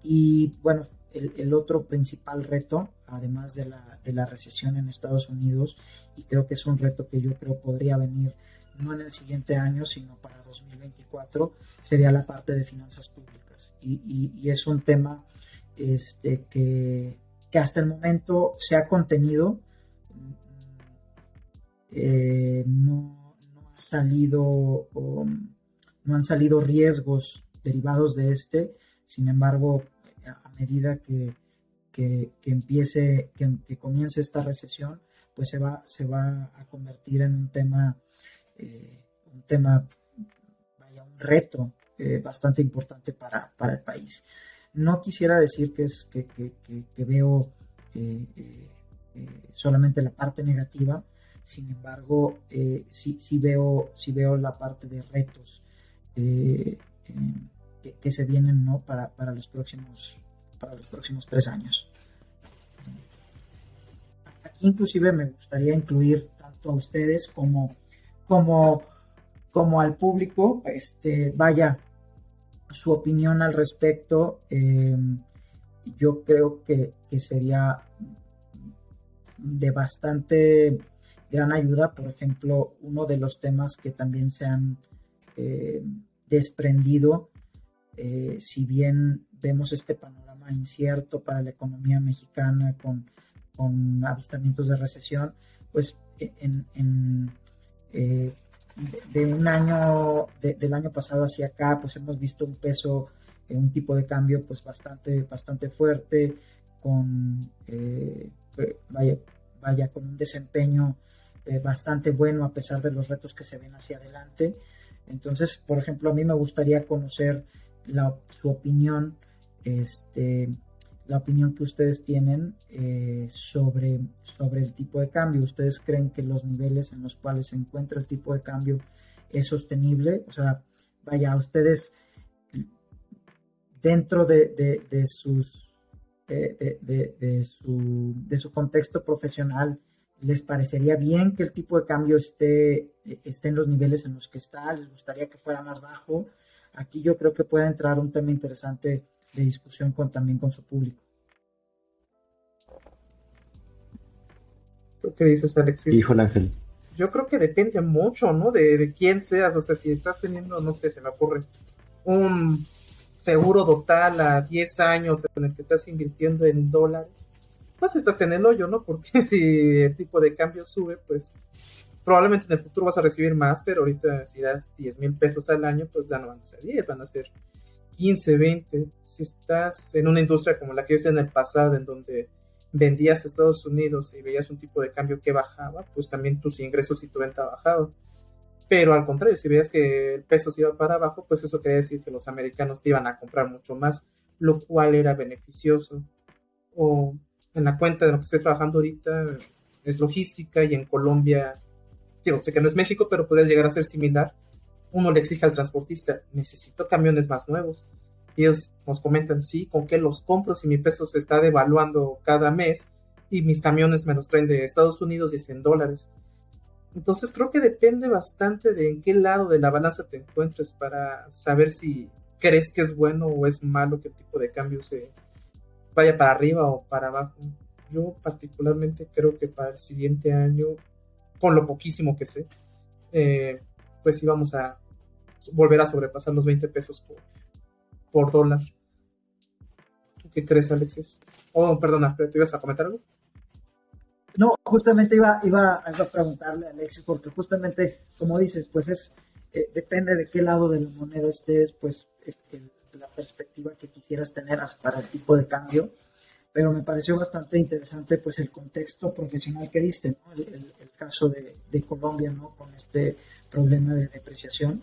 F: Y bueno, el, el, otro principal reto, además de la, de la recesión en Estados Unidos, y creo que es un reto que yo creo podría venir no en el siguiente año, sino para 2024, sería la parte de finanzas públicas. Y, es un tema este, que, que, hasta el momento se ha contenido eh, no, ha salido, no han salido riesgos derivados de este, sin embargo, a medida que, que, empiece, que, comience esta recesión, pues se va, se va a convertir en un tema, eh, un tema, vaya, un reto eh, bastante importante para, para, el país. No quisiera decir que, es, que, que veo eh, solamente la parte negativa, sin embargo, sí, sí, veo, sí veo la parte de retos que, se vienen ¿no? para, para, los próximos, para los próximos tres años. Aquí inclusive me gustaría incluir tanto a ustedes como, como, como al público, este, vaya, su opinión al respecto. Em, yo creo que, sería de bastante gran ayuda. Por ejemplo, uno de los temas que también se han eh, desprendido, eh, si bien vemos este panorama incierto para la economía mexicana con, con avistamientos de recesión, pues en, eh, de, un año, del año pasado hacia acá, pues hemos visto un peso, en un tipo de cambio pues bastante, bastante fuerte, con, eh, vaya, vaya, con un desempeño eh, bastante bueno a pesar de los retos que se ven hacia adelante. Entonces, por ejemplo, a mí me gustaría conocer la, su opinión este, la opinión que ustedes tienen eh, sobre, sobre el tipo de cambio. ¿Ustedes creen que los niveles en los cuales se encuentra el tipo de cambio es sostenible? O sea, vaya, ustedes dentro de, sus, de, su, de su contexto profesional, ¿les parecería bien que el tipo de cambio esté, esté en los niveles en los que está? ¿Les gustaría que fuera más bajo? Aquí yo creo que puede entrar un tema interesante de discusión con, también con su público.
D: ¿Tú qué dices, Alexis?
E: Híjole, Ángel.
D: Yo creo que depende mucho, ¿no? De, quién seas. O sea, si estás teniendo, no sé, se me ocurre, un seguro total a 10 años en el que estás invirtiendo en dólares, pues estás en el hoyo, ¿no? Porque (laughs) si el tipo de cambio sube, pues probablemente en el futuro vas a recibir más, pero ahorita si das 10 mil pesos al año, pues ya no van a ser 10, van a ser 15, 20, si estás en una industria como la que yo estoy en el pasado, en donde vendías a Estados Unidos y veías un tipo de cambio que bajaba, pues también tus ingresos y tu venta bajado. Pero al contrario, si veías que el peso se iba para abajo, pues eso quería decir que los americanos te iban a comprar mucho más, lo cual era beneficioso. O en la cuenta de lo que estoy trabajando ahorita es logística y en Colombia, digo, sé que no es México, pero podría llegar a ser similar uno le exige al transportista, necesito camiones más nuevos. ellos nos comentan, sí, ¿con qué los compro si mi peso se está devaluando cada mes y mis camiones me los traen de Estados Unidos y es en dólares? Entonces creo que depende bastante de en qué lado de la balanza te encuentres para saber si crees que es bueno o es malo que el tipo de cambio se vaya para arriba o para abajo. Yo particularmente creo que para el siguiente año, con lo poquísimo que sé, eh, pues íbamos a volver a sobrepasar los 20 pesos por, por dólar. ¿Tú qué crees, Alexis? Oh, perdona, ¿te ibas a comentar algo?
F: No, justamente iba, iba, a preguntarle a Alexis, porque justamente, como dices, pues es, eh, depende de qué lado de la moneda estés, pues la perspectiva que quisieras tener para el tipo de cambio, pero me pareció bastante interesante pues el contexto profesional que diste, ¿no? el, caso de, de, Colombia, ¿no? Con este problema de depreciación.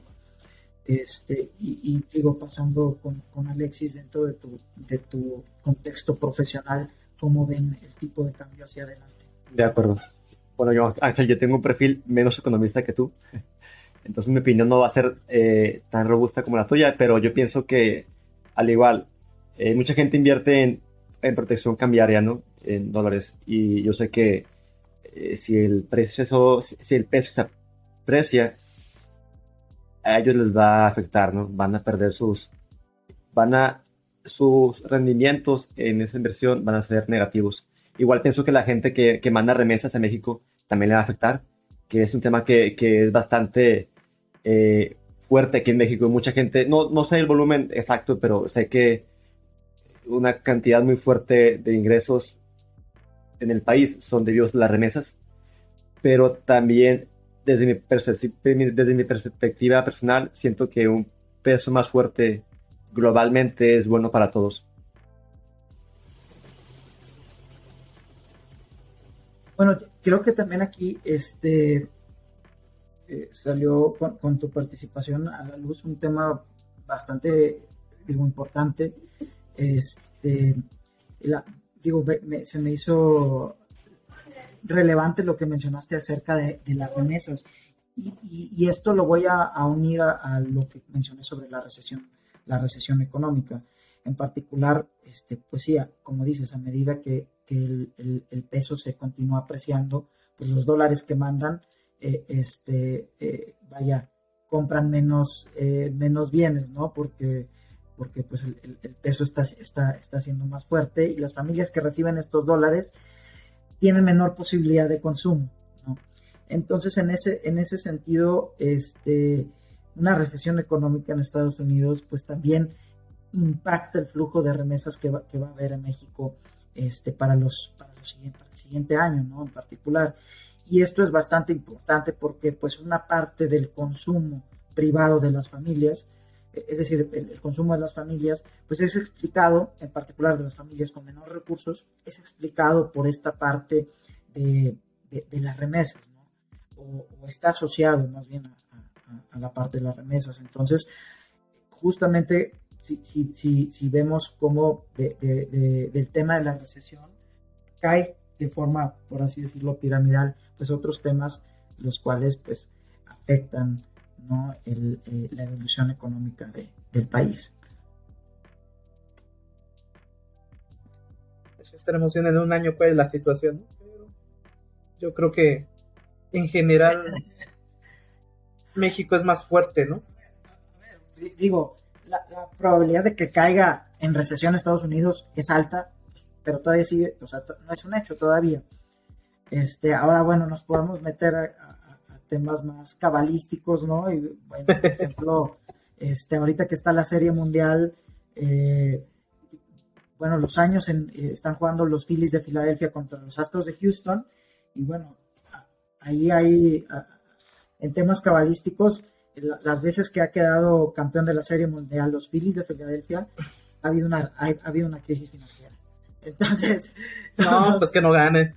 F: Este, y, digo, pasando con, con, Alexis dentro de tu, de tu contexto profesional, ¿cómo ven el tipo de cambio hacia adelante?
E: De acuerdo. Bueno, yo, Ángel, yo tengo un perfil menos economista que tú, entonces mi opinión no va a ser eh, tan robusta como la tuya, pero yo pienso que, al igual, eh, mucha gente invierte en, en, protección cambiaria, ¿no? En dólares, y yo sé que eh, si el precio, si el peso se aprecia, a ellos les va a afectar, ¿no? Van a perder sus, van a, sus rendimientos en esa inversión van a ser negativos. Igual pienso que la gente que, que manda remesas a México también le va a afectar, que es un tema que, que es bastante eh, fuerte aquí en México. Mucha gente, no, no sé el volumen exacto, pero sé que una cantidad muy fuerte de ingresos en el país son debidos a las remesas. pero también desde mi, perspectiva personal siento que un peso más fuerte globalmente es bueno para todos.
F: Bueno, creo que también aquí este eh, salió con, tu participación a la luz un tema bastante digo importante. Este digo se me hizo relevante lo que mencionaste acerca de, las remesas y, esto lo voy a, unir a, lo que mencioné sobre la recesión la recesión económica en particular este pues sí como dices a medida que el, peso se continúa apreciando, pues los dólares que mandan, eh, este, eh, vaya, compran menos, eh, menos bienes, ¿no? Porque, porque pues el, peso está, está, está siendo más fuerte y las familias que reciben estos dólares tienen menor posibilidad de consumo. Entonces, en ese, en ese sentido, este, una recesión económica en Estados Unidos, pues también impacta el flujo de remesas que va, que va a haber en México este, para, los, para, los el siguiente año, ¿no? En particular. Y esto es bastante importante porque pues una parte del consumo privado de las familias, es decir, el, consumo de las familias, pues es explicado, en particular de las familias con menores recursos, es explicado por esta parte de, de, las remesas, ¿no? O, está asociado más bien a, a, la parte de las remesas. Entonces, justamente si, si, si, vemos cómo del tema de la recesión cae de forma, por así decirlo, piramidal, pues otros temas los cuales pues afectan ¿no? El, eh, la evolución económica del país.
D: Pues estaremos viendo en un año cuál es la situación. yo creo que en general (laughs) México es más fuerte, ¿no?
F: Digo, la, probabilidad de que caiga en recesión Estados Unidos es alta, pero todavía sigue, o sea, no es un hecho todavía. Este, ahora, bueno, nos podemos meter a, temas más cabalísticos, ¿no? Y, bueno, por ejemplo, (laughs) este, ahorita que está la Serie Mundial, eh, bueno, los años en, eh, están jugando los Phillies de Filadelfia contra los Astros de Houston, y bueno, ahí hay, en temas cabalísticos, las veces que ha quedado campeón de la Serie Mundial los Phillies de Filadelfia, ha habido una, ha, habido una crisis financiera. Entonces...
D: No, pues que no gane.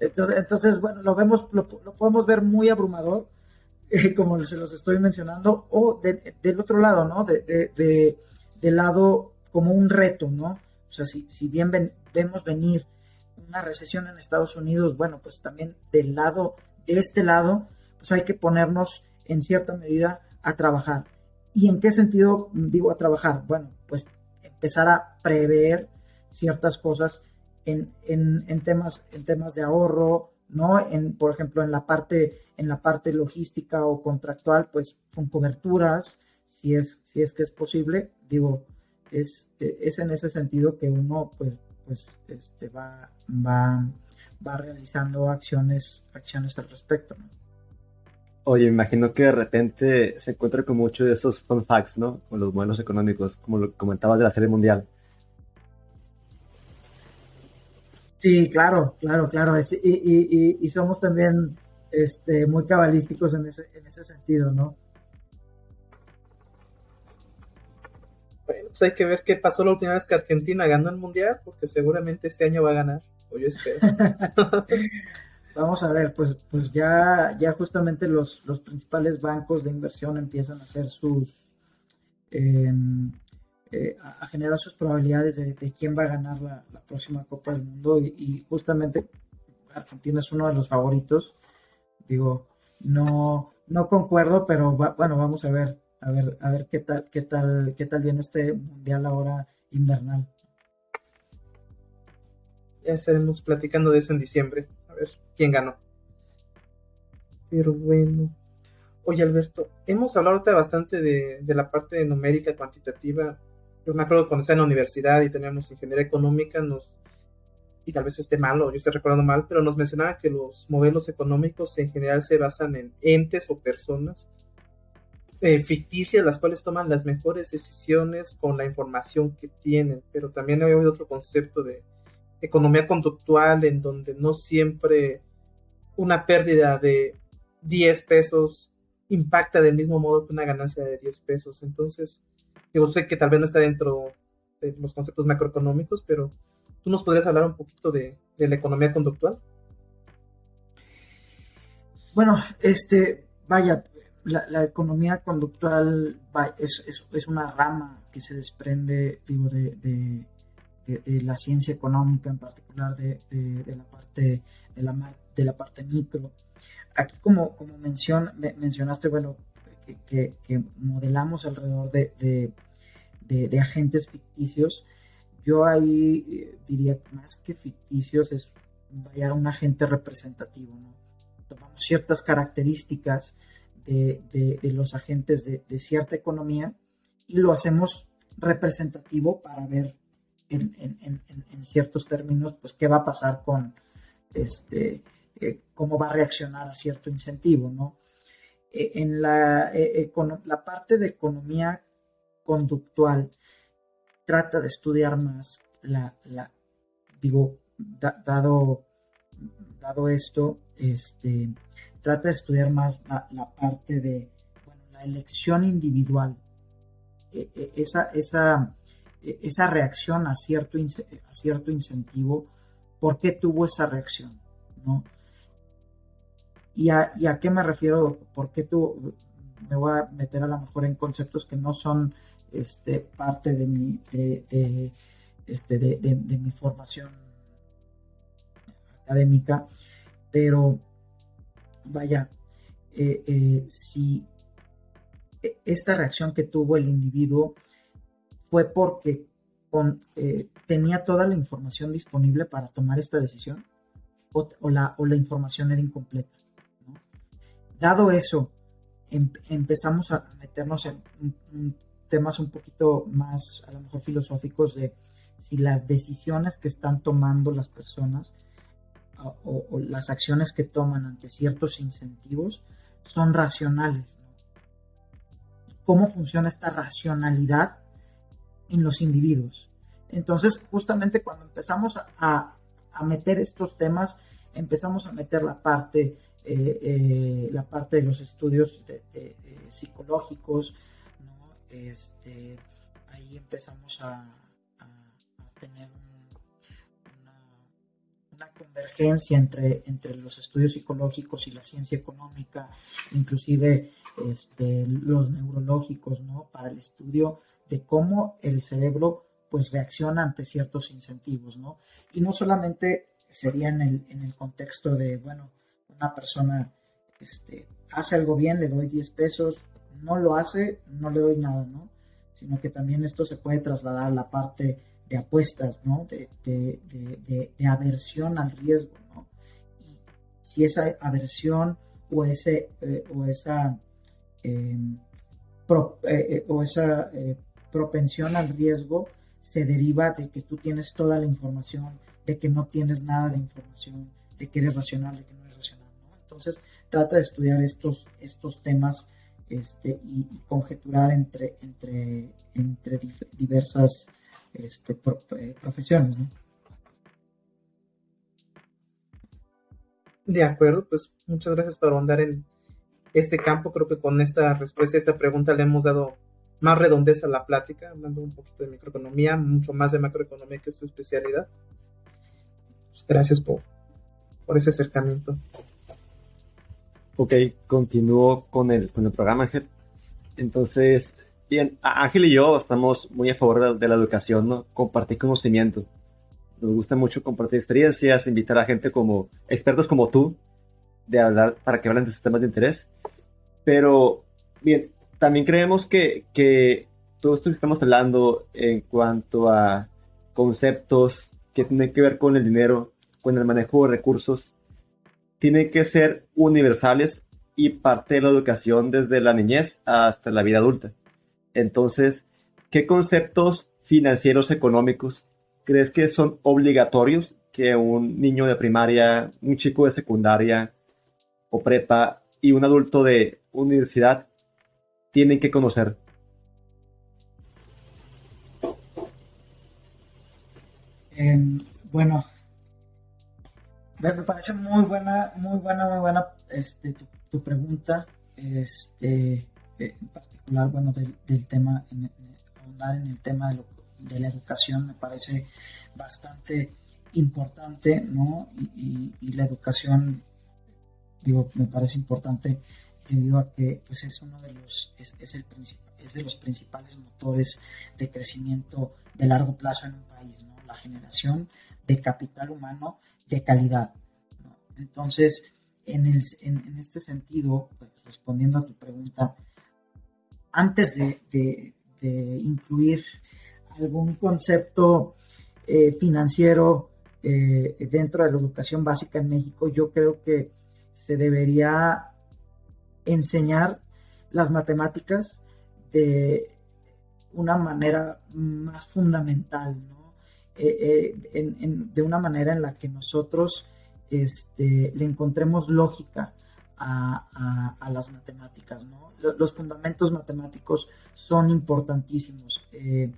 F: Entonces, entonces bueno, lo vemos, lo, podemos ver muy abrumador, eh, como se los estoy mencionando, o del otro lado, ¿no? De, de, del lado como un reto, ¿no? O sea, si, si bien vemos venir una recesión en Estados Unidos, bueno, pues también del lado, de este lado, pues hay que ponernos en cierta medida a trabajar. ¿Y en qué sentido digo a trabajar? Bueno, pues empezar a prever ciertas cosas en, temas, en temas de ahorro, ¿no? En, por ejemplo, en la parte, en la parte logística o contractual, pues con coberturas, si es, si es que es posible, digo, es, es en ese sentido que uno pues, pues este, va, va, va realizando acciones, acciones al respecto. ¿no?
E: Oye, imagino que de repente se encuentra con muchos de esos fun facts, ¿no? Con los modelos económicos, como lo comentabas de la serie mundial.
F: Sí, claro, claro, claro. y, somos también este, muy cabalísticos en ese, en ese sentido, ¿no?
D: Bueno, pues hay que ver qué pasó la última vez que Argentina ganó el mundial, porque seguramente este año va a ganar, o yo espero. (laughs)
F: Vamos a ver, pues, pues ya, ya justamente los, los principales bancos de inversión empiezan a hacer sus, em, eh, a generar sus probabilidades de, quién va a ganar la, próxima Copa del Mundo y, justamente Argentina es uno de los favoritos. Digo, no, no concuerdo, pero bueno, vamos a ver, a ver, a ver qué tal, qué tal, qué tal viene este mundial ahora invernal.
D: Ya estaremos platicando de eso en diciembre quién ganó. Pero bueno. Oye, Alberto, hemos hablado bastante de, la parte numérica cuantitativa. Yo me acuerdo cuando estaba en la universidad y teníamos ingeniería económica, nos, y tal vez esté mal o yo esté recordando mal, pero nos mencionaba que los modelos económicos en general se basan en entes o personas eh, ficticias, las cuales toman las mejores decisiones con la información que tienen, pero también hay otro concepto de economía conductual en donde no siempre una pérdida de 10 pesos impacta del mismo modo que una ganancia de 10 pesos. Entonces, yo sé que tal vez no está dentro de los conceptos macroeconómicos, pero tú nos podrías hablar un poquito de, la economía conductual.
F: Bueno, este, vaya, la, economía conductual es, una rama que se desprende, digo, de, la ciencia económica, en particular de, la parte de la, de la parte micro. Aquí, como, como mencionaste, bueno, que, modelamos alrededor de, agentes ficticios, yo ahí eh, diría más que ficticios es vaya un agente representativo, ¿no? Tomamos ciertas características de, los agentes de, cierta economía y lo hacemos representativo para ver en, ciertos términos, pues qué va a pasar con este, eh, cómo va a reaccionar a cierto incentivo, ¿no? Eh, en la, eh, la parte de economía conductual trata de estudiar más la, digo, dado, dado esto, este, trata de estudiar más la, parte de la elección individual, e, e, esa, esa, e, esa reacción a cierto, a cierto incentivo, ¿por qué tuvo esa reacción? ¿no? ¿Y a, qué me refiero? ¿Por qué tú me voy a meter a lo mejor en conceptos que no son este, parte de mi, de, este, de, mi formación académica? Pero vaya, eh, eh, si esta reacción que tuvo el individuo fue porque eh, tenía toda la información disponible para tomar esta decisión o, la, información era incompleta. Dado eso, em, empezamos a meternos en temas un poquito más, a lo mejor filosóficos, de si las decisiones que están tomando las personas o, las acciones que toman ante ciertos incentivos son racionales. ¿Cómo funciona esta racionalidad en los individuos? Entonces, justamente cuando empezamos a, meter estos temas, empezamos a meter la parte, eh, eh, la parte de los estudios psicológicos, este, ahí empezamos a, tener una convergencia entre, entre los estudios psicológicos y la ciencia económica, inclusive este, los neurológicos, ¿no? Para el estudio de cómo el cerebro pues reacciona ante ciertos incentivos, ¿no? Y no solamente sería en el, en el contexto de, bueno, una persona este, hace algo bien, le doy 10 pesos, no lo hace, no le doy nada, ¿no? Sino que también esto se puede trasladar a la parte de apuestas, ¿no? De, aversión al riesgo, ¿no? Y si esa aversión o, ese, eh, o esa, em, eh, eh, o esa propensión al riesgo se deriva de que tú tienes toda la información, de que no tienes nada de información, de que eres racional, de que no eres racional. Entonces, trata de estudiar estos, estos temas este, y, conjeturar entre, entre, entre diversas este, eh, profesiones.
D: De acuerdo, pues muchas gracias por ahondar en este campo. Creo que con esta respuesta esta pregunta le hemos dado más redondez a la plática, hablando un poquito de microeconomía, mucho más de macroeconomía que es tu especialidad. Pues gracias por, por ese acercamiento.
E: Ok, continúo con el, con el programa, Ángel. Entonces, Bien, Ángel y yo estamos muy a favor de, la educación, ¿no? Compartir conocimiento. Nos gusta mucho compartir experiencias, invitar a gente como expertos como tú de hablar para que hablen de sistemas de interés. Pero, bien, también creemos que, que todo esto que estamos hablando en cuanto a conceptos que tienen que ver con el dinero, con el manejo de recursos, tienen que ser universales y parte de la educación desde la niñez hasta la vida adulta. Entonces, ¿qué conceptos financieros económicos crees que son obligatorios que un niño de primaria, un chico de secundaria o prepa y un adulto de universidad tienen que conocer?
F: Em, bueno, Me, parece muy buena, muy buena, muy buena este, tu, pregunta. Este, eh, en particular, bueno, del, tema, en, en el tema de, de, la educación me parece bastante importante, ¿no? Y, la educación, digo, me parece importante debido a que pues es uno de los, es, el es de los principales motores de crecimiento de largo plazo en un país, ¿no? La generación de capital humano de calidad. Entonces, en, en, este sentido, pues, respondiendo a tu pregunta, antes de, incluir algún concepto eh, financiero eh, dentro de la educación básica en México, yo creo que se debería enseñar las matemáticas de una manera más fundamental, eh, de una manera en la que nosotros este, le encontremos lógica a, las matemáticas. Los fundamentos matemáticos son importantísimos. Eh,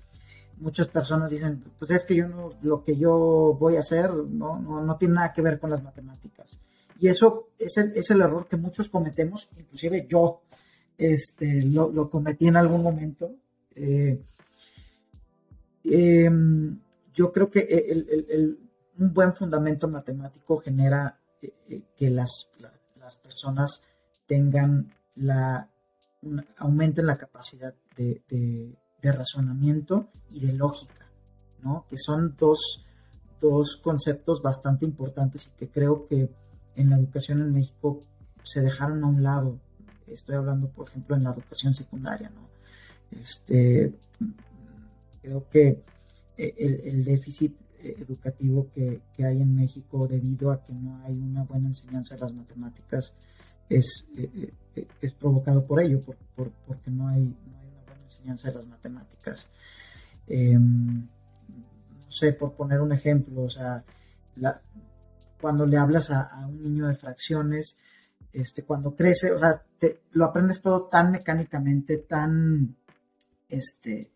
F: muchas personas dicen, pues es que yo no, lo que yo voy a hacer no, no, tiene nada que ver con las matemáticas. Y eso es el, es el error que muchos cometemos, inclusive yo este, lo, cometí en algún momento. Eh, em, yo creo que el, un buen fundamento matemático genera eh, eh, que las, las, personas tengan la, aumenten la capacidad de, de, razonamiento y de lógica, ¿no? Que son dos, dos conceptos bastante importantes y que creo que en la educación en México se dejaron a un lado. Estoy hablando, por ejemplo, en la educación secundaria, ¿no? Este, creo que el, el déficit educativo que, hay en México debido a que no hay una buena enseñanza de las matemáticas es, eh, eh, es provocado por ello, por, porque no hay, no hay, una buena enseñanza de las matemáticas. Em, no sé, por poner un ejemplo, o sea, cuando le hablas a, un niño de fracciones, este, cuando crece, o sea, lo aprendes todo tan mecánicamente, tan, este,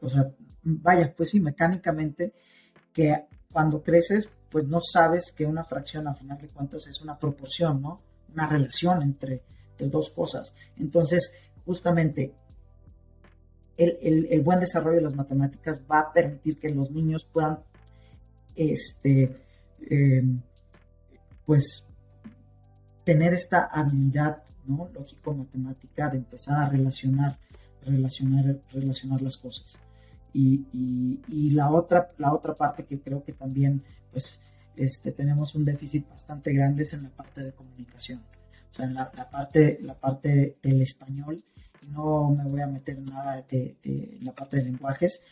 F: o sea, vaya, pues sí, mecánicamente, que cuando creces, pues no sabes que una fracción a final de cuentas es una proporción, ¿no? Una relación entre, dos cosas. Entonces, justamente, el, buen desarrollo de las matemáticas va a permitir que los niños puedan, este, em, pues, tener esta habilidad, ¿no? Lógico-matemática de empezar a relacionar, relacionar, relacionar las cosas. Y, la, otra, la otra parte que creo que también pues, este, tenemos un déficit bastante grande es en la parte de comunicación. O sea, en la, parte, la parte del español, y no me voy a meter nada de, la parte de lenguajes,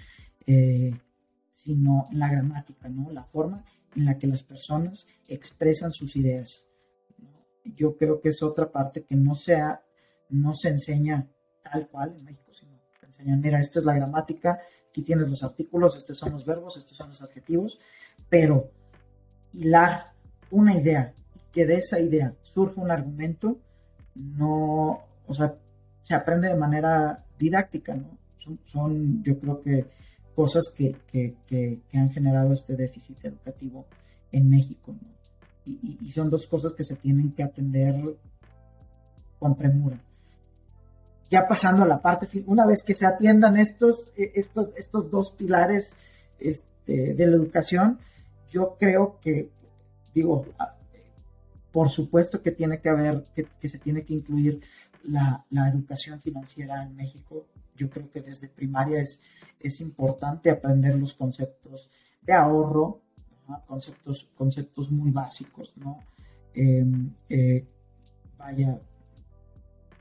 F: eh, sino la gramática, ¿no? La forma en la que las personas expresan sus ideas. Yo creo que es otra parte que no, sea, no se enseña tal cual en México, sino que enseñan, mira, esta es la gramática, aquí tienes los artículos, estos son los verbos, estos son los adjetivos, pero hilar una idea que de esa idea surja un argumento, no, o sea, se aprende de manera didáctica, ¿no? Son, yo creo que cosas que, han generado este déficit educativo en México, ¿no? y son dos cosas que se tienen que atender con premura ya pasando a la parte, una vez que se atiendan estos, eh, estos, estos dos pilares este, de la educación, yo creo que, digo, ah, por supuesto que tiene que haber, que, se tiene que incluir la, educación financiera en México. Yo creo que desde primaria es, es importante aprender los conceptos de ahorro, conceptos, conceptos muy básicos, ¿no? Em, eh, vaya,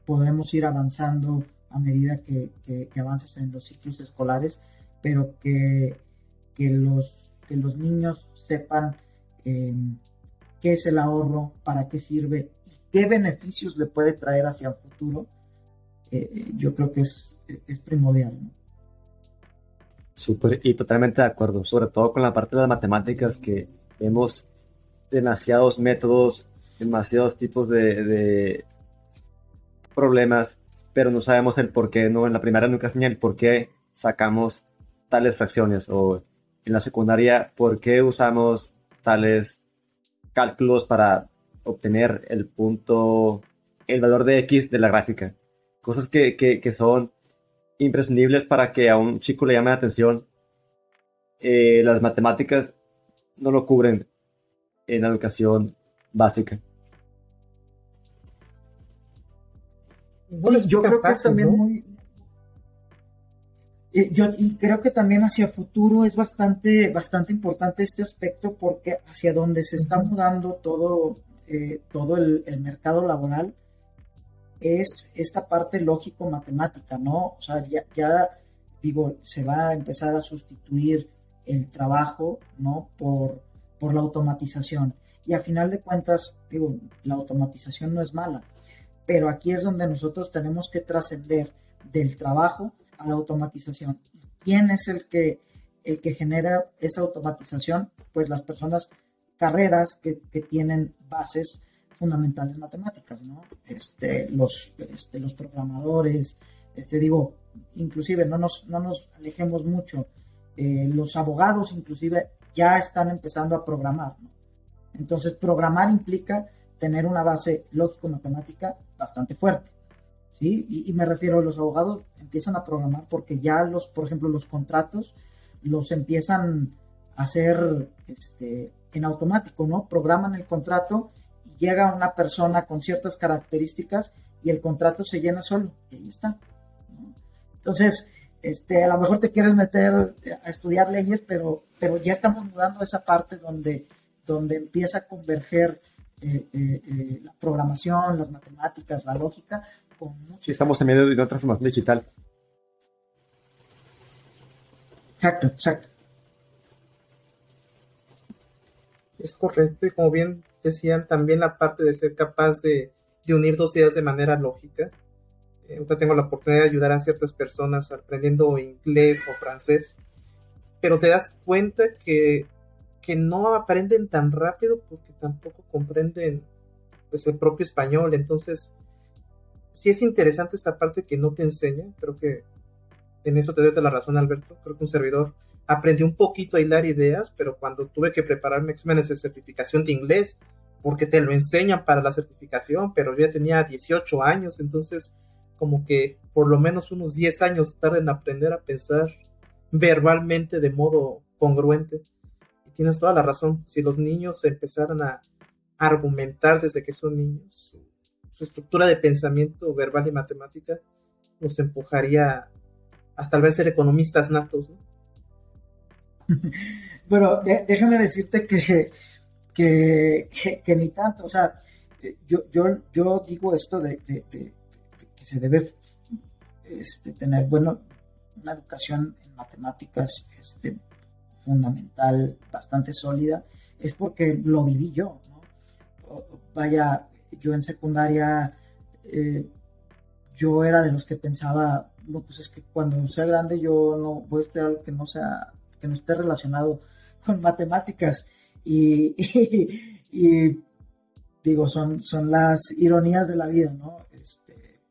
F: podremos ir avanzando a medida que, que, avances en los ciclos escolares, pero que, que, los, que los niños sepan em, qué es el ahorro, para qué sirve y qué beneficios le puede traer hacia el futuro, eh, yo creo que es, es primordial.
E: Súper, y totalmente de acuerdo, sobre todo con la parte de las matemáticas que vemos demasiados métodos, demasiados tipos de, problemas, pero no sabemos el por qué, ¿no? En la primaria nunca enseñan por qué sacamos tales fracciones o en la secundaria por qué usamos tales cálculos para obtener el punto, el valor de X de la gráfica. Cosas que, que, son imprescindibles para que a un chico le llame la atención. Eh, las matemáticas no lo cubren en la educación básica.
F: Yo creo que es también muy... Eh, yo, y creo que también hacia futuro es bastante, bastante importante este aspecto porque hacia donde se está mudando todo, eh, todo el, mercado laboral es esta parte lógico-matemática, ¿no? O sea, ya, ya, digo, se va a empezar a sustituir el trabajo, ¿no? Por, por la automatización. Y a final de cuentas, digo, la automatización no es mala, pero aquí es donde nosotros tenemos que trascender del trabajo a la automatización. ¿Quién es el que, el que genera esa automatización? Pues las personas, carreras que, tienen bases fundamentales matemáticas, ¿no? Este, los, este, los programadores, este, digo, inclusive no nos, no nos alejemos mucho, eh, los abogados inclusive ya están empezando a programar, ¿no? Entonces, programar implica tener una base lógico-matemática bastante fuerte. ¿sí? Y, me refiero a los abogados empiezan a programar porque ya los, por ejemplo, los contratos los empiezan a hacer este, en automático, ¿no? Programan el contrato y llega una persona con ciertas características y el contrato se llena solo y ahí está. Entonces, este, a lo mejor te quieres meter a estudiar leyes, pero, pero ya estamos mudando esa parte donde, donde empieza a converger eh, eh, eh, la programación, las matemáticas, la lógica, con
E: Sí, estamos en medio de una transformación digital.
F: Exacto, exacto.
D: Es correcto, y como bien decían, también la parte de ser capaz de, unir dos ideas de manera lógica. ahorita tengo la oportunidad de ayudar a ciertas personas aprendiendo inglés o francés, pero te das cuenta que que no aprenden tan rápido porque tampoco comprenden pues, el propio español. Entonces, sí es interesante esta parte que no te enseña. Creo que en eso te doy la razón, Alberto. Creo que un servidor aprendió un poquito a hilar ideas, pero cuando tuve que prepararme exámenes de certificación de inglés, porque te lo enseñan para la certificación, pero yo ya tenía 18 años, entonces como que por lo menos unos 10 años tarde en aprender a pensar verbalmente de modo congruente tienes toda la razón. Si los niños empezaran a argumentar desde que son niños, su, estructura de pensamiento verbal y matemática los empujaría hasta tal vez ser economistas natos. (laughs)
F: Bueno, déjame decirte que, que, ni tanto, o sea, yo, yo, yo digo esto de, que se debe este, tener, bueno, una educación en matemáticas este, fundamental, bastante sólida, es porque lo viví yo. Vaya, yo en secundaria, eh, yo era de los que pensaba, no, pues es que cuando sea grande yo no voy a estudiar algo que no sea, que no esté relacionado con matemáticas. Y, (laughs) y, digo, son, son las ironías de la vida, ¿no? Este,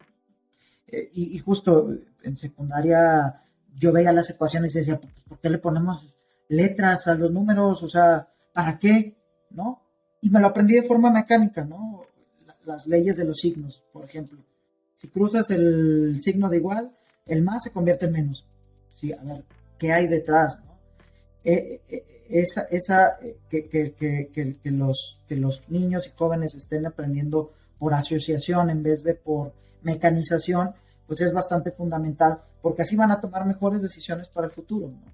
F: eh, y, y, justo en secundaria yo veía las ecuaciones y decía, pues, ¿por qué le ponemos letras, a los números, o sea, ¿para qué? ¿No? Y me lo aprendí de forma mecánica, ¿no? Las leyes de los signos, por ejemplo. Si cruzas el signo de igual, el más se convierte en menos. Sí, a ver, ¿qué hay detrás? ¿no? Eh, eh, esa, esa que, que, que, que, los, que los niños y jóvenes estén aprendiendo por asociación en vez de por mecanización, pues es bastante fundamental, porque así van a tomar mejores decisiones para el futuro. ¿no?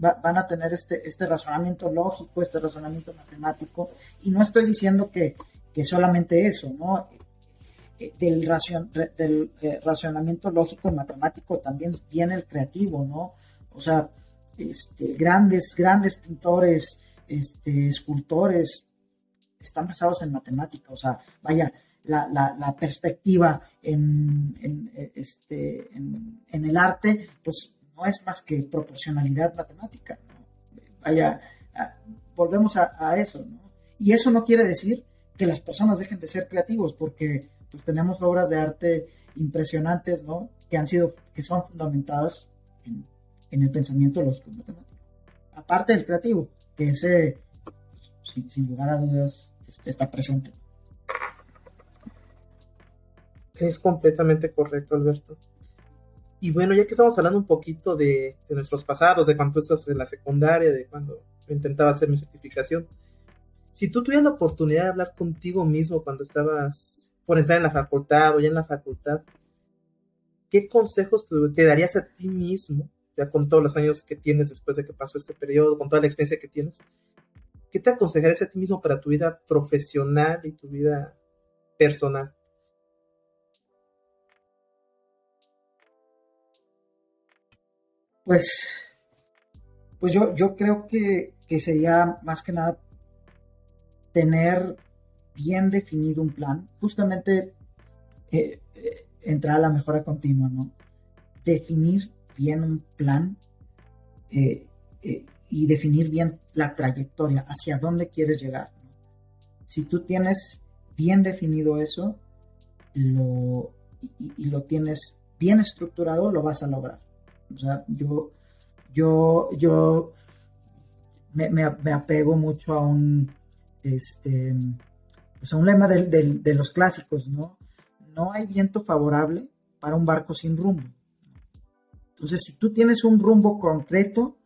F: Van a tener este, este razonamiento lógico, este razonamiento matemático, y no estoy diciendo que, solamente eso, ¿no? Eh, del, del eh, lógico y matemático también viene el creativo, ¿no? O sea, este, grandes, grandes pintores, este, escultores, están basados en matemática, o sea, vaya, la, perspectiva en, en, este, en el arte, pues no es más que proporcionalidad matemática. Vaya, volvemos a, eso, ¿no? Y eso no quiere decir que las personas dejen de ser creativos, porque pues tenemos obras de arte impresionantes, ¿no? Que han sido, que son fundamentadas en, el pensamiento lógico matemático. Aparte del creativo, que ese, sin, lugar a dudas, este, está presente.
D: Es completamente correcto, Alberto. Y bueno, ya que estamos hablando un poquito de, nuestros pasados, de cuando estás en la secundaria, de cuando intentaba hacer mi certificación, si tú tuvieras la oportunidad de hablar contigo mismo cuando estabas por entrar en la facultad o ya en la facultad, ¿qué consejos te, darías a ti mismo, ya con todos los años que tienes después de que pasó este periodo, con toda la experiencia que tienes? ¿Qué te aconsejarías a ti mismo para tu vida profesional y tu vida personal?
F: Pues, pues yo, yo creo que, sería más que nada tener bien definido un plan, justamente eh, eh, entrar a la mejora continua, ¿no? Definir bien un plan eh, y definir bien la trayectoria, hacia dónde quieres llegar. Si tú tienes bien definido eso y, lo tienes bien estructurado, lo vas a lograr. O sea, yo, yo, yo me, apego mucho a un, este, pues a un lema de, los clásicos, ¿no? No hay viento favorable para un barco sin rumbo. Entonces, si tú tienes un rumbo concreto,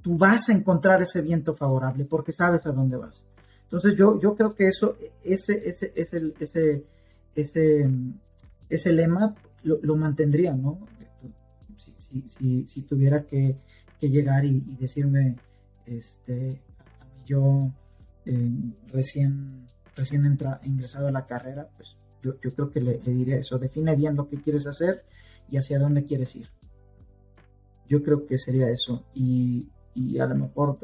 F: tú vas a encontrar ese viento favorable porque sabes a dónde vas. Entonces, yo, yo creo que eso, ese, ese, ese, ese, ese, ese lema lo, lo mantendría, ¿no? Si, tuviera que, llegar y, decirme, este, a yo eh, recién, recién entra, ingresado a la carrera, pues yo, creo que le, diría eso, define bien lo que quieres hacer y hacia dónde quieres ir. Yo creo que sería eso. Y, a lo mejor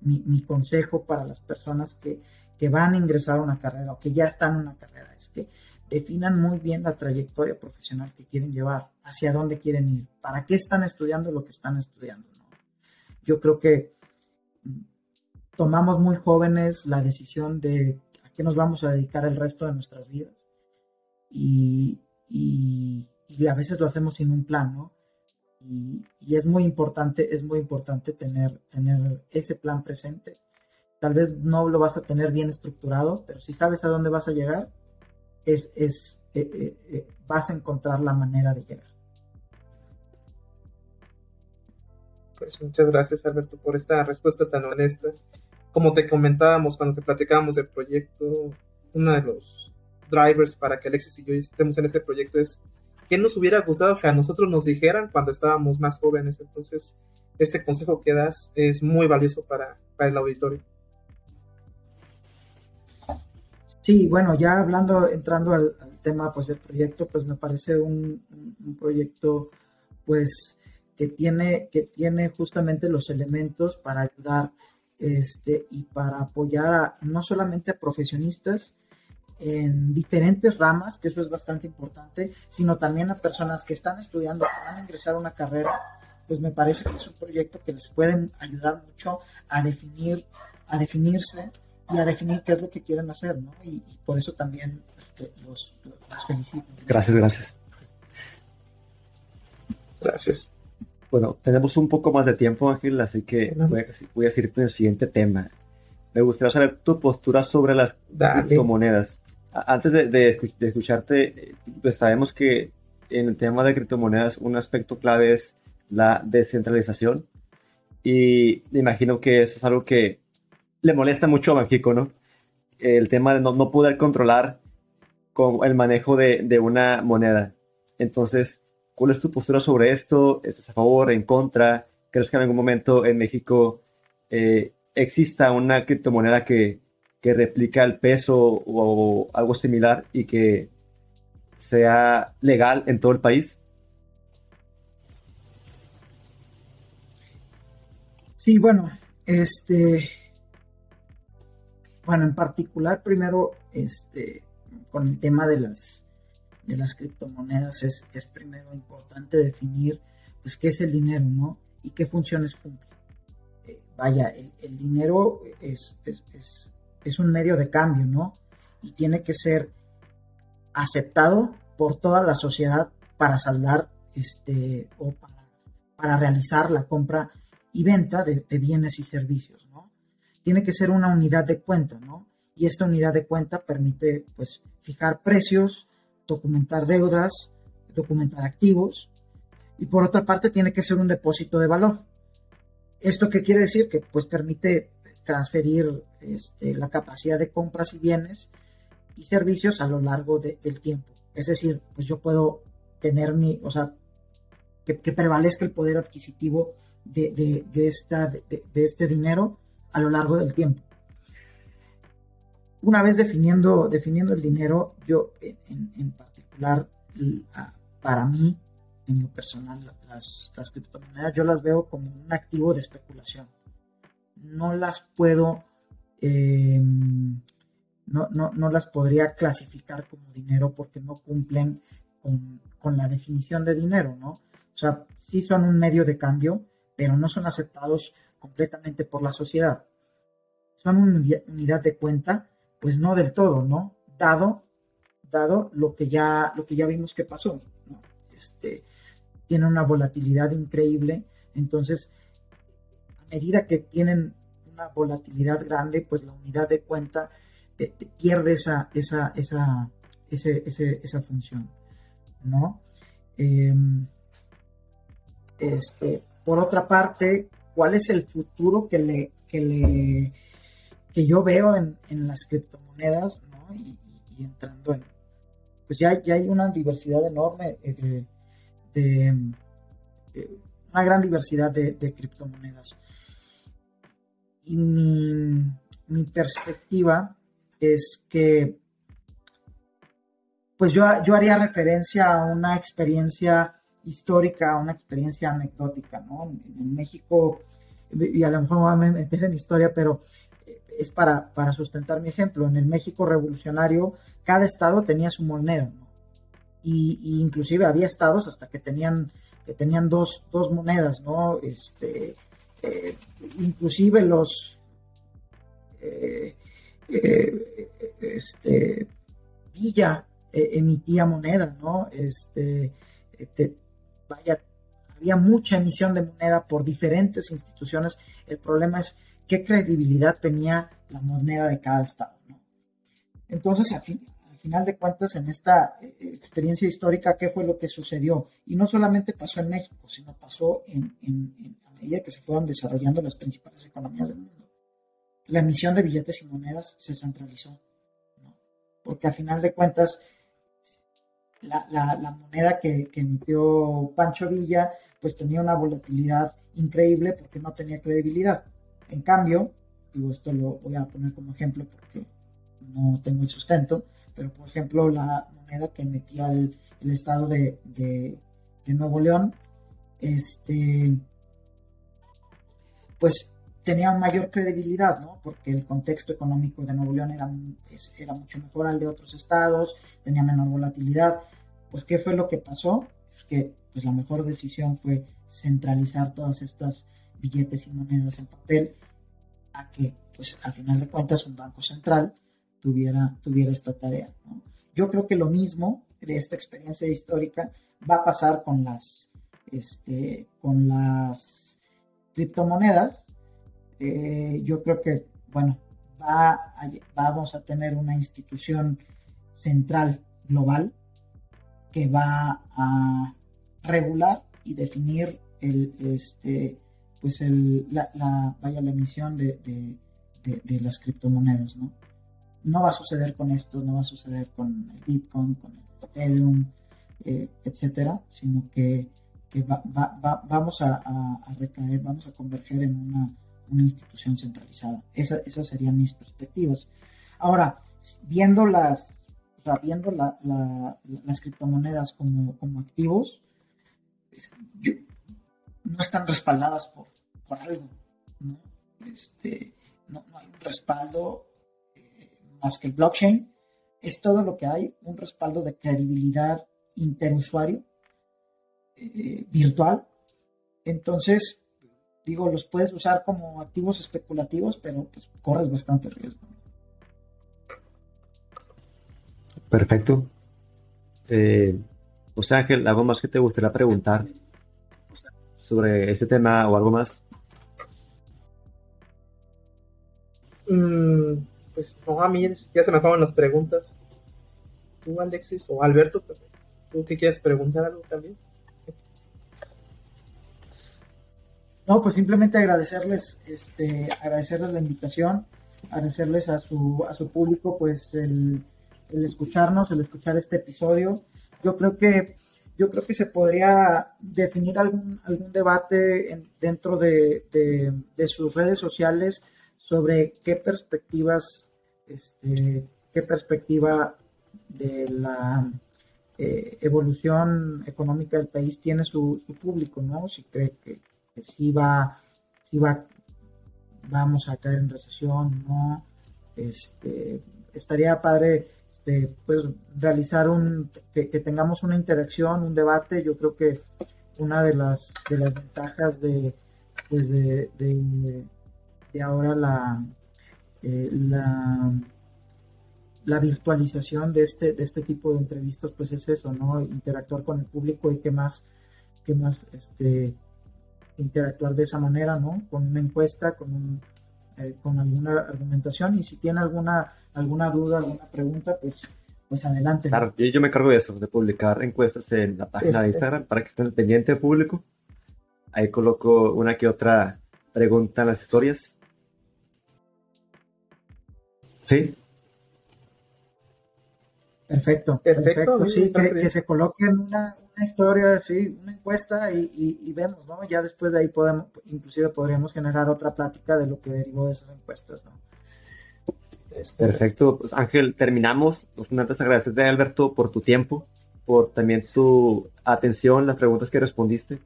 F: mi, consejo para las personas que, que van a ingresar a una carrera o que ya están en una carrera es que definan muy bien la trayectoria profesional que quieren llevar, hacia dónde quieren ir, para qué están estudiando lo que están estudiando. Yo creo que tomamos muy jóvenes la decisión de a qué nos vamos a dedicar el resto de nuestras vidas y, a veces lo hacemos sin un plan, ¿no? Y, y, es muy importante, es muy importante tener, tener ese plan presente. Tal vez no lo vas a tener bien estructurado, pero si sabes a dónde vas a llegar, es, es eh, eh, eh, vas a encontrar la manera de llegar.
D: Pues muchas gracias Alberto por esta respuesta tan honesta. Como te comentábamos cuando te platicábamos del proyecto, uno de los drivers para que Alexis y yo estemos en este proyecto es que nos hubiera gustado que a nosotros nos dijeran cuando estábamos más jóvenes. Entonces, este consejo que das es muy valioso para, para el auditorio.
F: Sí, bueno, ya hablando, entrando al, tema pues del proyecto, pues me parece un, proyecto pues que tiene, que tiene justamente los elementos para ayudar este, y para apoyar a, no solamente a profesionistas en diferentes ramas, que eso es bastante importante, sino también a personas que están estudiando, que van a ingresar a una carrera, pues me parece que es un proyecto que les puede ayudar mucho a definir, a definirse y a definir qué es lo que quieren hacer, ¿no? Y, por eso también este, los, felicito.
E: Gracias, gracias.
D: Gracias.
E: Bueno, tenemos un poco más de tiempo, Ángel, así que voy a, seguir con el siguiente tema. Me gustaría saber tu postura sobre las criptomonedas. Antes de, escucharte, pues sabemos que en el tema de criptomonedas un aspecto clave es la descentralización y me imagino que eso es algo que le molesta mucho a México, ¿no? El tema de no, poder controlar con el manejo de, una moneda. Entonces, ¿cuál es tu postura sobre esto? ¿Estás a favor, en contra? ¿Crees que en algún momento en México eh, exista una criptomoneda que, que replica el peso o algo similar y que sea legal en todo el país?
F: Sí, bueno, este, bueno, en particular, primero, este, con el tema de las, de las criptomonedas, es, es primero importante definir, pues, qué es el dinero, ¿no? Y qué funciones cumple. Eh, vaya, el, dinero es, es, un medio de cambio, ¿no? Y tiene que ser aceptado por toda la sociedad para saldar, este, o para, para realizar la compra y venta de bienes y servicios tiene que ser una unidad de cuenta, ¿no? y esta unidad de cuenta permite pues fijar precios, documentar deudas, documentar activos y por otra parte tiene que ser un depósito de valor. ¿Esto qué quiere decir? Que pues permite transferir este, la capacidad de compras y bienes y servicios a lo largo del tiempo. Es decir, pues yo puedo tener mi, o sea, que, prevalezca el poder adquisitivo de, de, este dinero a lo largo del tiempo. Una vez definiendo, definiendo el dinero, yo en, particular, para mí, en lo personal, las, las criptomonedas, yo las veo como un activo de especulación. No las puedo em, no, no, no, las podría clasificar como dinero porque no cumplen con, con, la definición de dinero, ¿no? O sea, sí son un medio de cambio, pero no son aceptados completamente por la sociedad. Son una unidad de cuenta, pues no del todo, ¿no? Dado, dado lo que ya, lo que ya vimos que pasó, ¿no? Este, tiene una volatilidad increíble, entonces, a medida que tienen una volatilidad grande, pues la unidad de cuenta pierde esa, esa, esa, esa función, ¿no? Em, este, por otra parte, ¿cuál es el futuro que le, que le, que yo veo en, las criptomonedas, ¿no? Y, entrando en, pues ya, ya hay una diversidad enorme de, una gran diversidad de, criptomonedas. Y mi, mi perspectiva es que pues yo, yo haría referencia a una experiencia histórica, una experiencia anecdótica, ¿no? En, México, y a lo mejor me voy a meter en historia, pero eh, es para, para sustentar mi ejemplo. En el México revolucionario, cada estado tenía su moneda, ¿no? Y, inclusive había estados hasta que tenían, que tenían dos, dos monedas, ¿no? Este, eh, inclusive los... Eh, este, Villa emitía moneda, ¿no? Este, este, vaya, había mucha emisión de moneda por diferentes instituciones. El problema es qué credibilidad tenía la moneda de cada estado, ¿no? Entonces, al, final de cuentas, en esta eh, experiencia histórica, ¿qué fue lo que sucedió? Y no solamente pasó en México, sino pasó en, a medida que se fueron desarrollando las principales economías del mundo la emisión de billetes y monedas se centralizó, porque al final de cuentas la, moneda que, emitió Pancho Villa pues tenía una volatilidad increíble porque no tenía credibilidad. En cambio, digo esto lo voy a poner como ejemplo porque no tengo el sustento, pero por ejemplo la moneda que emitía el, estado de, de, Nuevo León, este, pues tenía mayor credibilidad, ¿no? Porque el contexto económico de Nuevo León era, era mucho mejor al de otros estados, tenía menor volatilidad. Pues, ¿qué fue lo que pasó? Que pues, la mejor decisión fue centralizar todas estas billetes y monedas en papel a que, pues, al final de cuentas, un banco central tuviera, tuviera esta tarea. Yo creo que lo mismo de esta experiencia histórica va a pasar con las, este, con las criptomonedas, eh, yo creo que, bueno, va vamos a tener una institución central global que va a regular y definir el, este, pues el, la, vaya, la emisión de, de, las criptomonedas, ¿no? No va a suceder con estos, no va a suceder con el Bitcoin, con el Ethereum, eh, etcétera, sino que, vamos a, a, recaer, vamos a converger en una una institución centralizada. esas serían mis perspectivas. Ahora, viendo las, viendo las criptomonedas como, activos, no están respaldadas por, por algo, ¿no? Este, no, hay un respaldo eh, más que el blockchain. Es todo lo que hay, un respaldo de credibilidad interusuario eh, virtual. Entonces, digo, los puedes usar como activos especulativos, pero pues corres bastante riesgo.
E: Perfecto. Eh, sea, Ángel, ¿algo más que te gustaría preguntar sobre ese tema o algo más?
D: Mm, pues, no, a mí ya se me acaban las preguntas. Tú, Alexis, o Alberto, ¿tú qué quieres preguntar algo también?
F: No, pues simplemente agradecerles, este, agradecerles la invitación, agradecerles a su, a su público, pues el, el escucharnos, el escuchar este episodio. Yo creo que yo creo que se podría definir algún, algún debate dentro de, sus redes sociales sobre qué perspectivas, este, qué perspectiva de la eh, evolución económica del país tiene su, público, ¿no? Si cree que, que sí va, si va, vamos a caer en recesión, ¿no? Este, estaría padre este, pues realizar un, que, tengamos una interacción, un debate, yo creo que una de las, de las ventajas de, pues de, de, ahora la, eh, la, la, virtualización de este, de este tipo de entrevistas, pues es eso, ¿no? Interactuar con el público y que más, que más, este, interactuar de esa manera, ¿no? Con una encuesta, con un, eh, con alguna argumentación y si tiene alguna, alguna duda, alguna pregunta, pues, pues adelante.
E: Claro, yo, me encargo de eso, de publicar encuestas en la página de Instagram para que estén pendiente público. Ahí coloco una que otra pregunta en las historias. ¿Sí?
F: Perfecto, perfecto, sí, que, que, se coloquen una, una historia, sí, una encuesta y, vemos, ¿no? Ya después de ahí podemos, inclusive podríamos generar otra plática de lo que derivó de esas encuestas, ¿no?
E: Perfecto, pues Ángel, terminamos. Nos antes agradecerte, Alberto, por tu tiempo, por también tu atención, las preguntas que respondiste.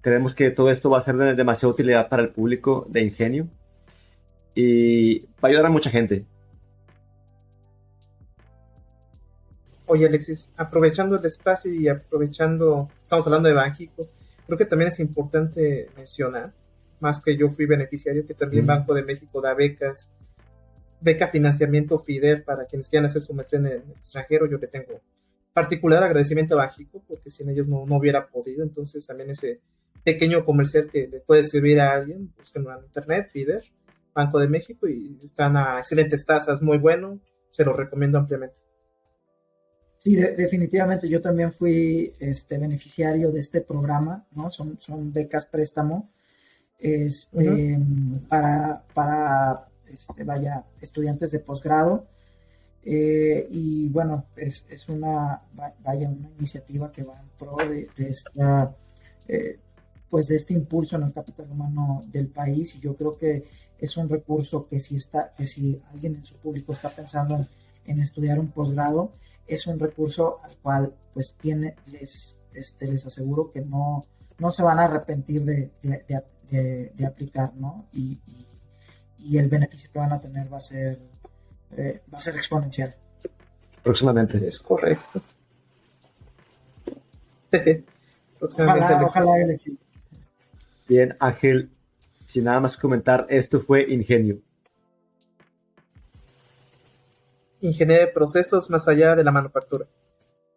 E: Creemos que todo esto va a ser de demasiada utilidad para el público de Ingenio y va a ayudar a mucha gente.
D: Oye, Alexis, aprovechando el espacio y aprovechando, estamos hablando de Banjico, creo que también es importante mencionar, más que yo fui beneficiario, que también Banco de México da becas, beca financiamiento FIDER para quienes quieran hacer su maestría en el extranjero. Yo le tengo particular agradecimiento a Banjico, porque sin ellos no, no hubiera podido. Entonces, también ese pequeño comercial que le puede servir a alguien, búsquenlo en internet, FIDER, Banco de México, y están a excelentes tasas, muy bueno, se lo recomiendo ampliamente.
F: Sí, definitivamente yo también fui este, beneficiario de este programa, ¿no? Son, son becas préstamo este, para, para este, vaya, estudiantes de posgrado. Eh, y bueno, es, es, una, vaya, una iniciativa que va en pro de, esta, eh, pues de este impulso en el capital humano del país y yo creo que es un recurso que si está, que si alguien en su público está pensando en, en estudiar un posgrado, es un recurso al cual pues tiene, les, este, les aseguro que no, no se van a arrepentir de, de, aplicar, ¿no? Y, y, el beneficio que van a tener va a ser, eh, va a ser exponencial.
E: Próximamente.
D: Es correcto. (laughs)
F: ojalá, ojalá
E: Bien, Ángel, sin nada más que comentar, esto fue Ingenio
D: ingeniería de procesos más allá de la manufactura.